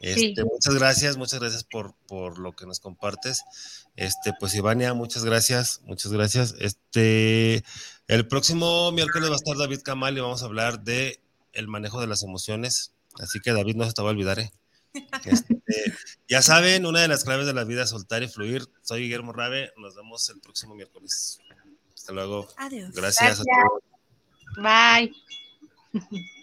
Este, muchas gracias, muchas gracias por, por lo que nos compartes. Este, pues Ivania, muchas gracias, muchas gracias. Este, el próximo miércoles va a estar David Kamal y vamos a hablar de el manejo de las emociones. Así que David no se te va a olvidar, ¿eh? [LAUGHS] Este, ya saben, una de las claves de la vida es soltar y fluir. Soy Guillermo Rabe, nos vemos el próximo miércoles. Hasta luego. Adiós. Gracias. Gracias. A todos. Bye. [LAUGHS]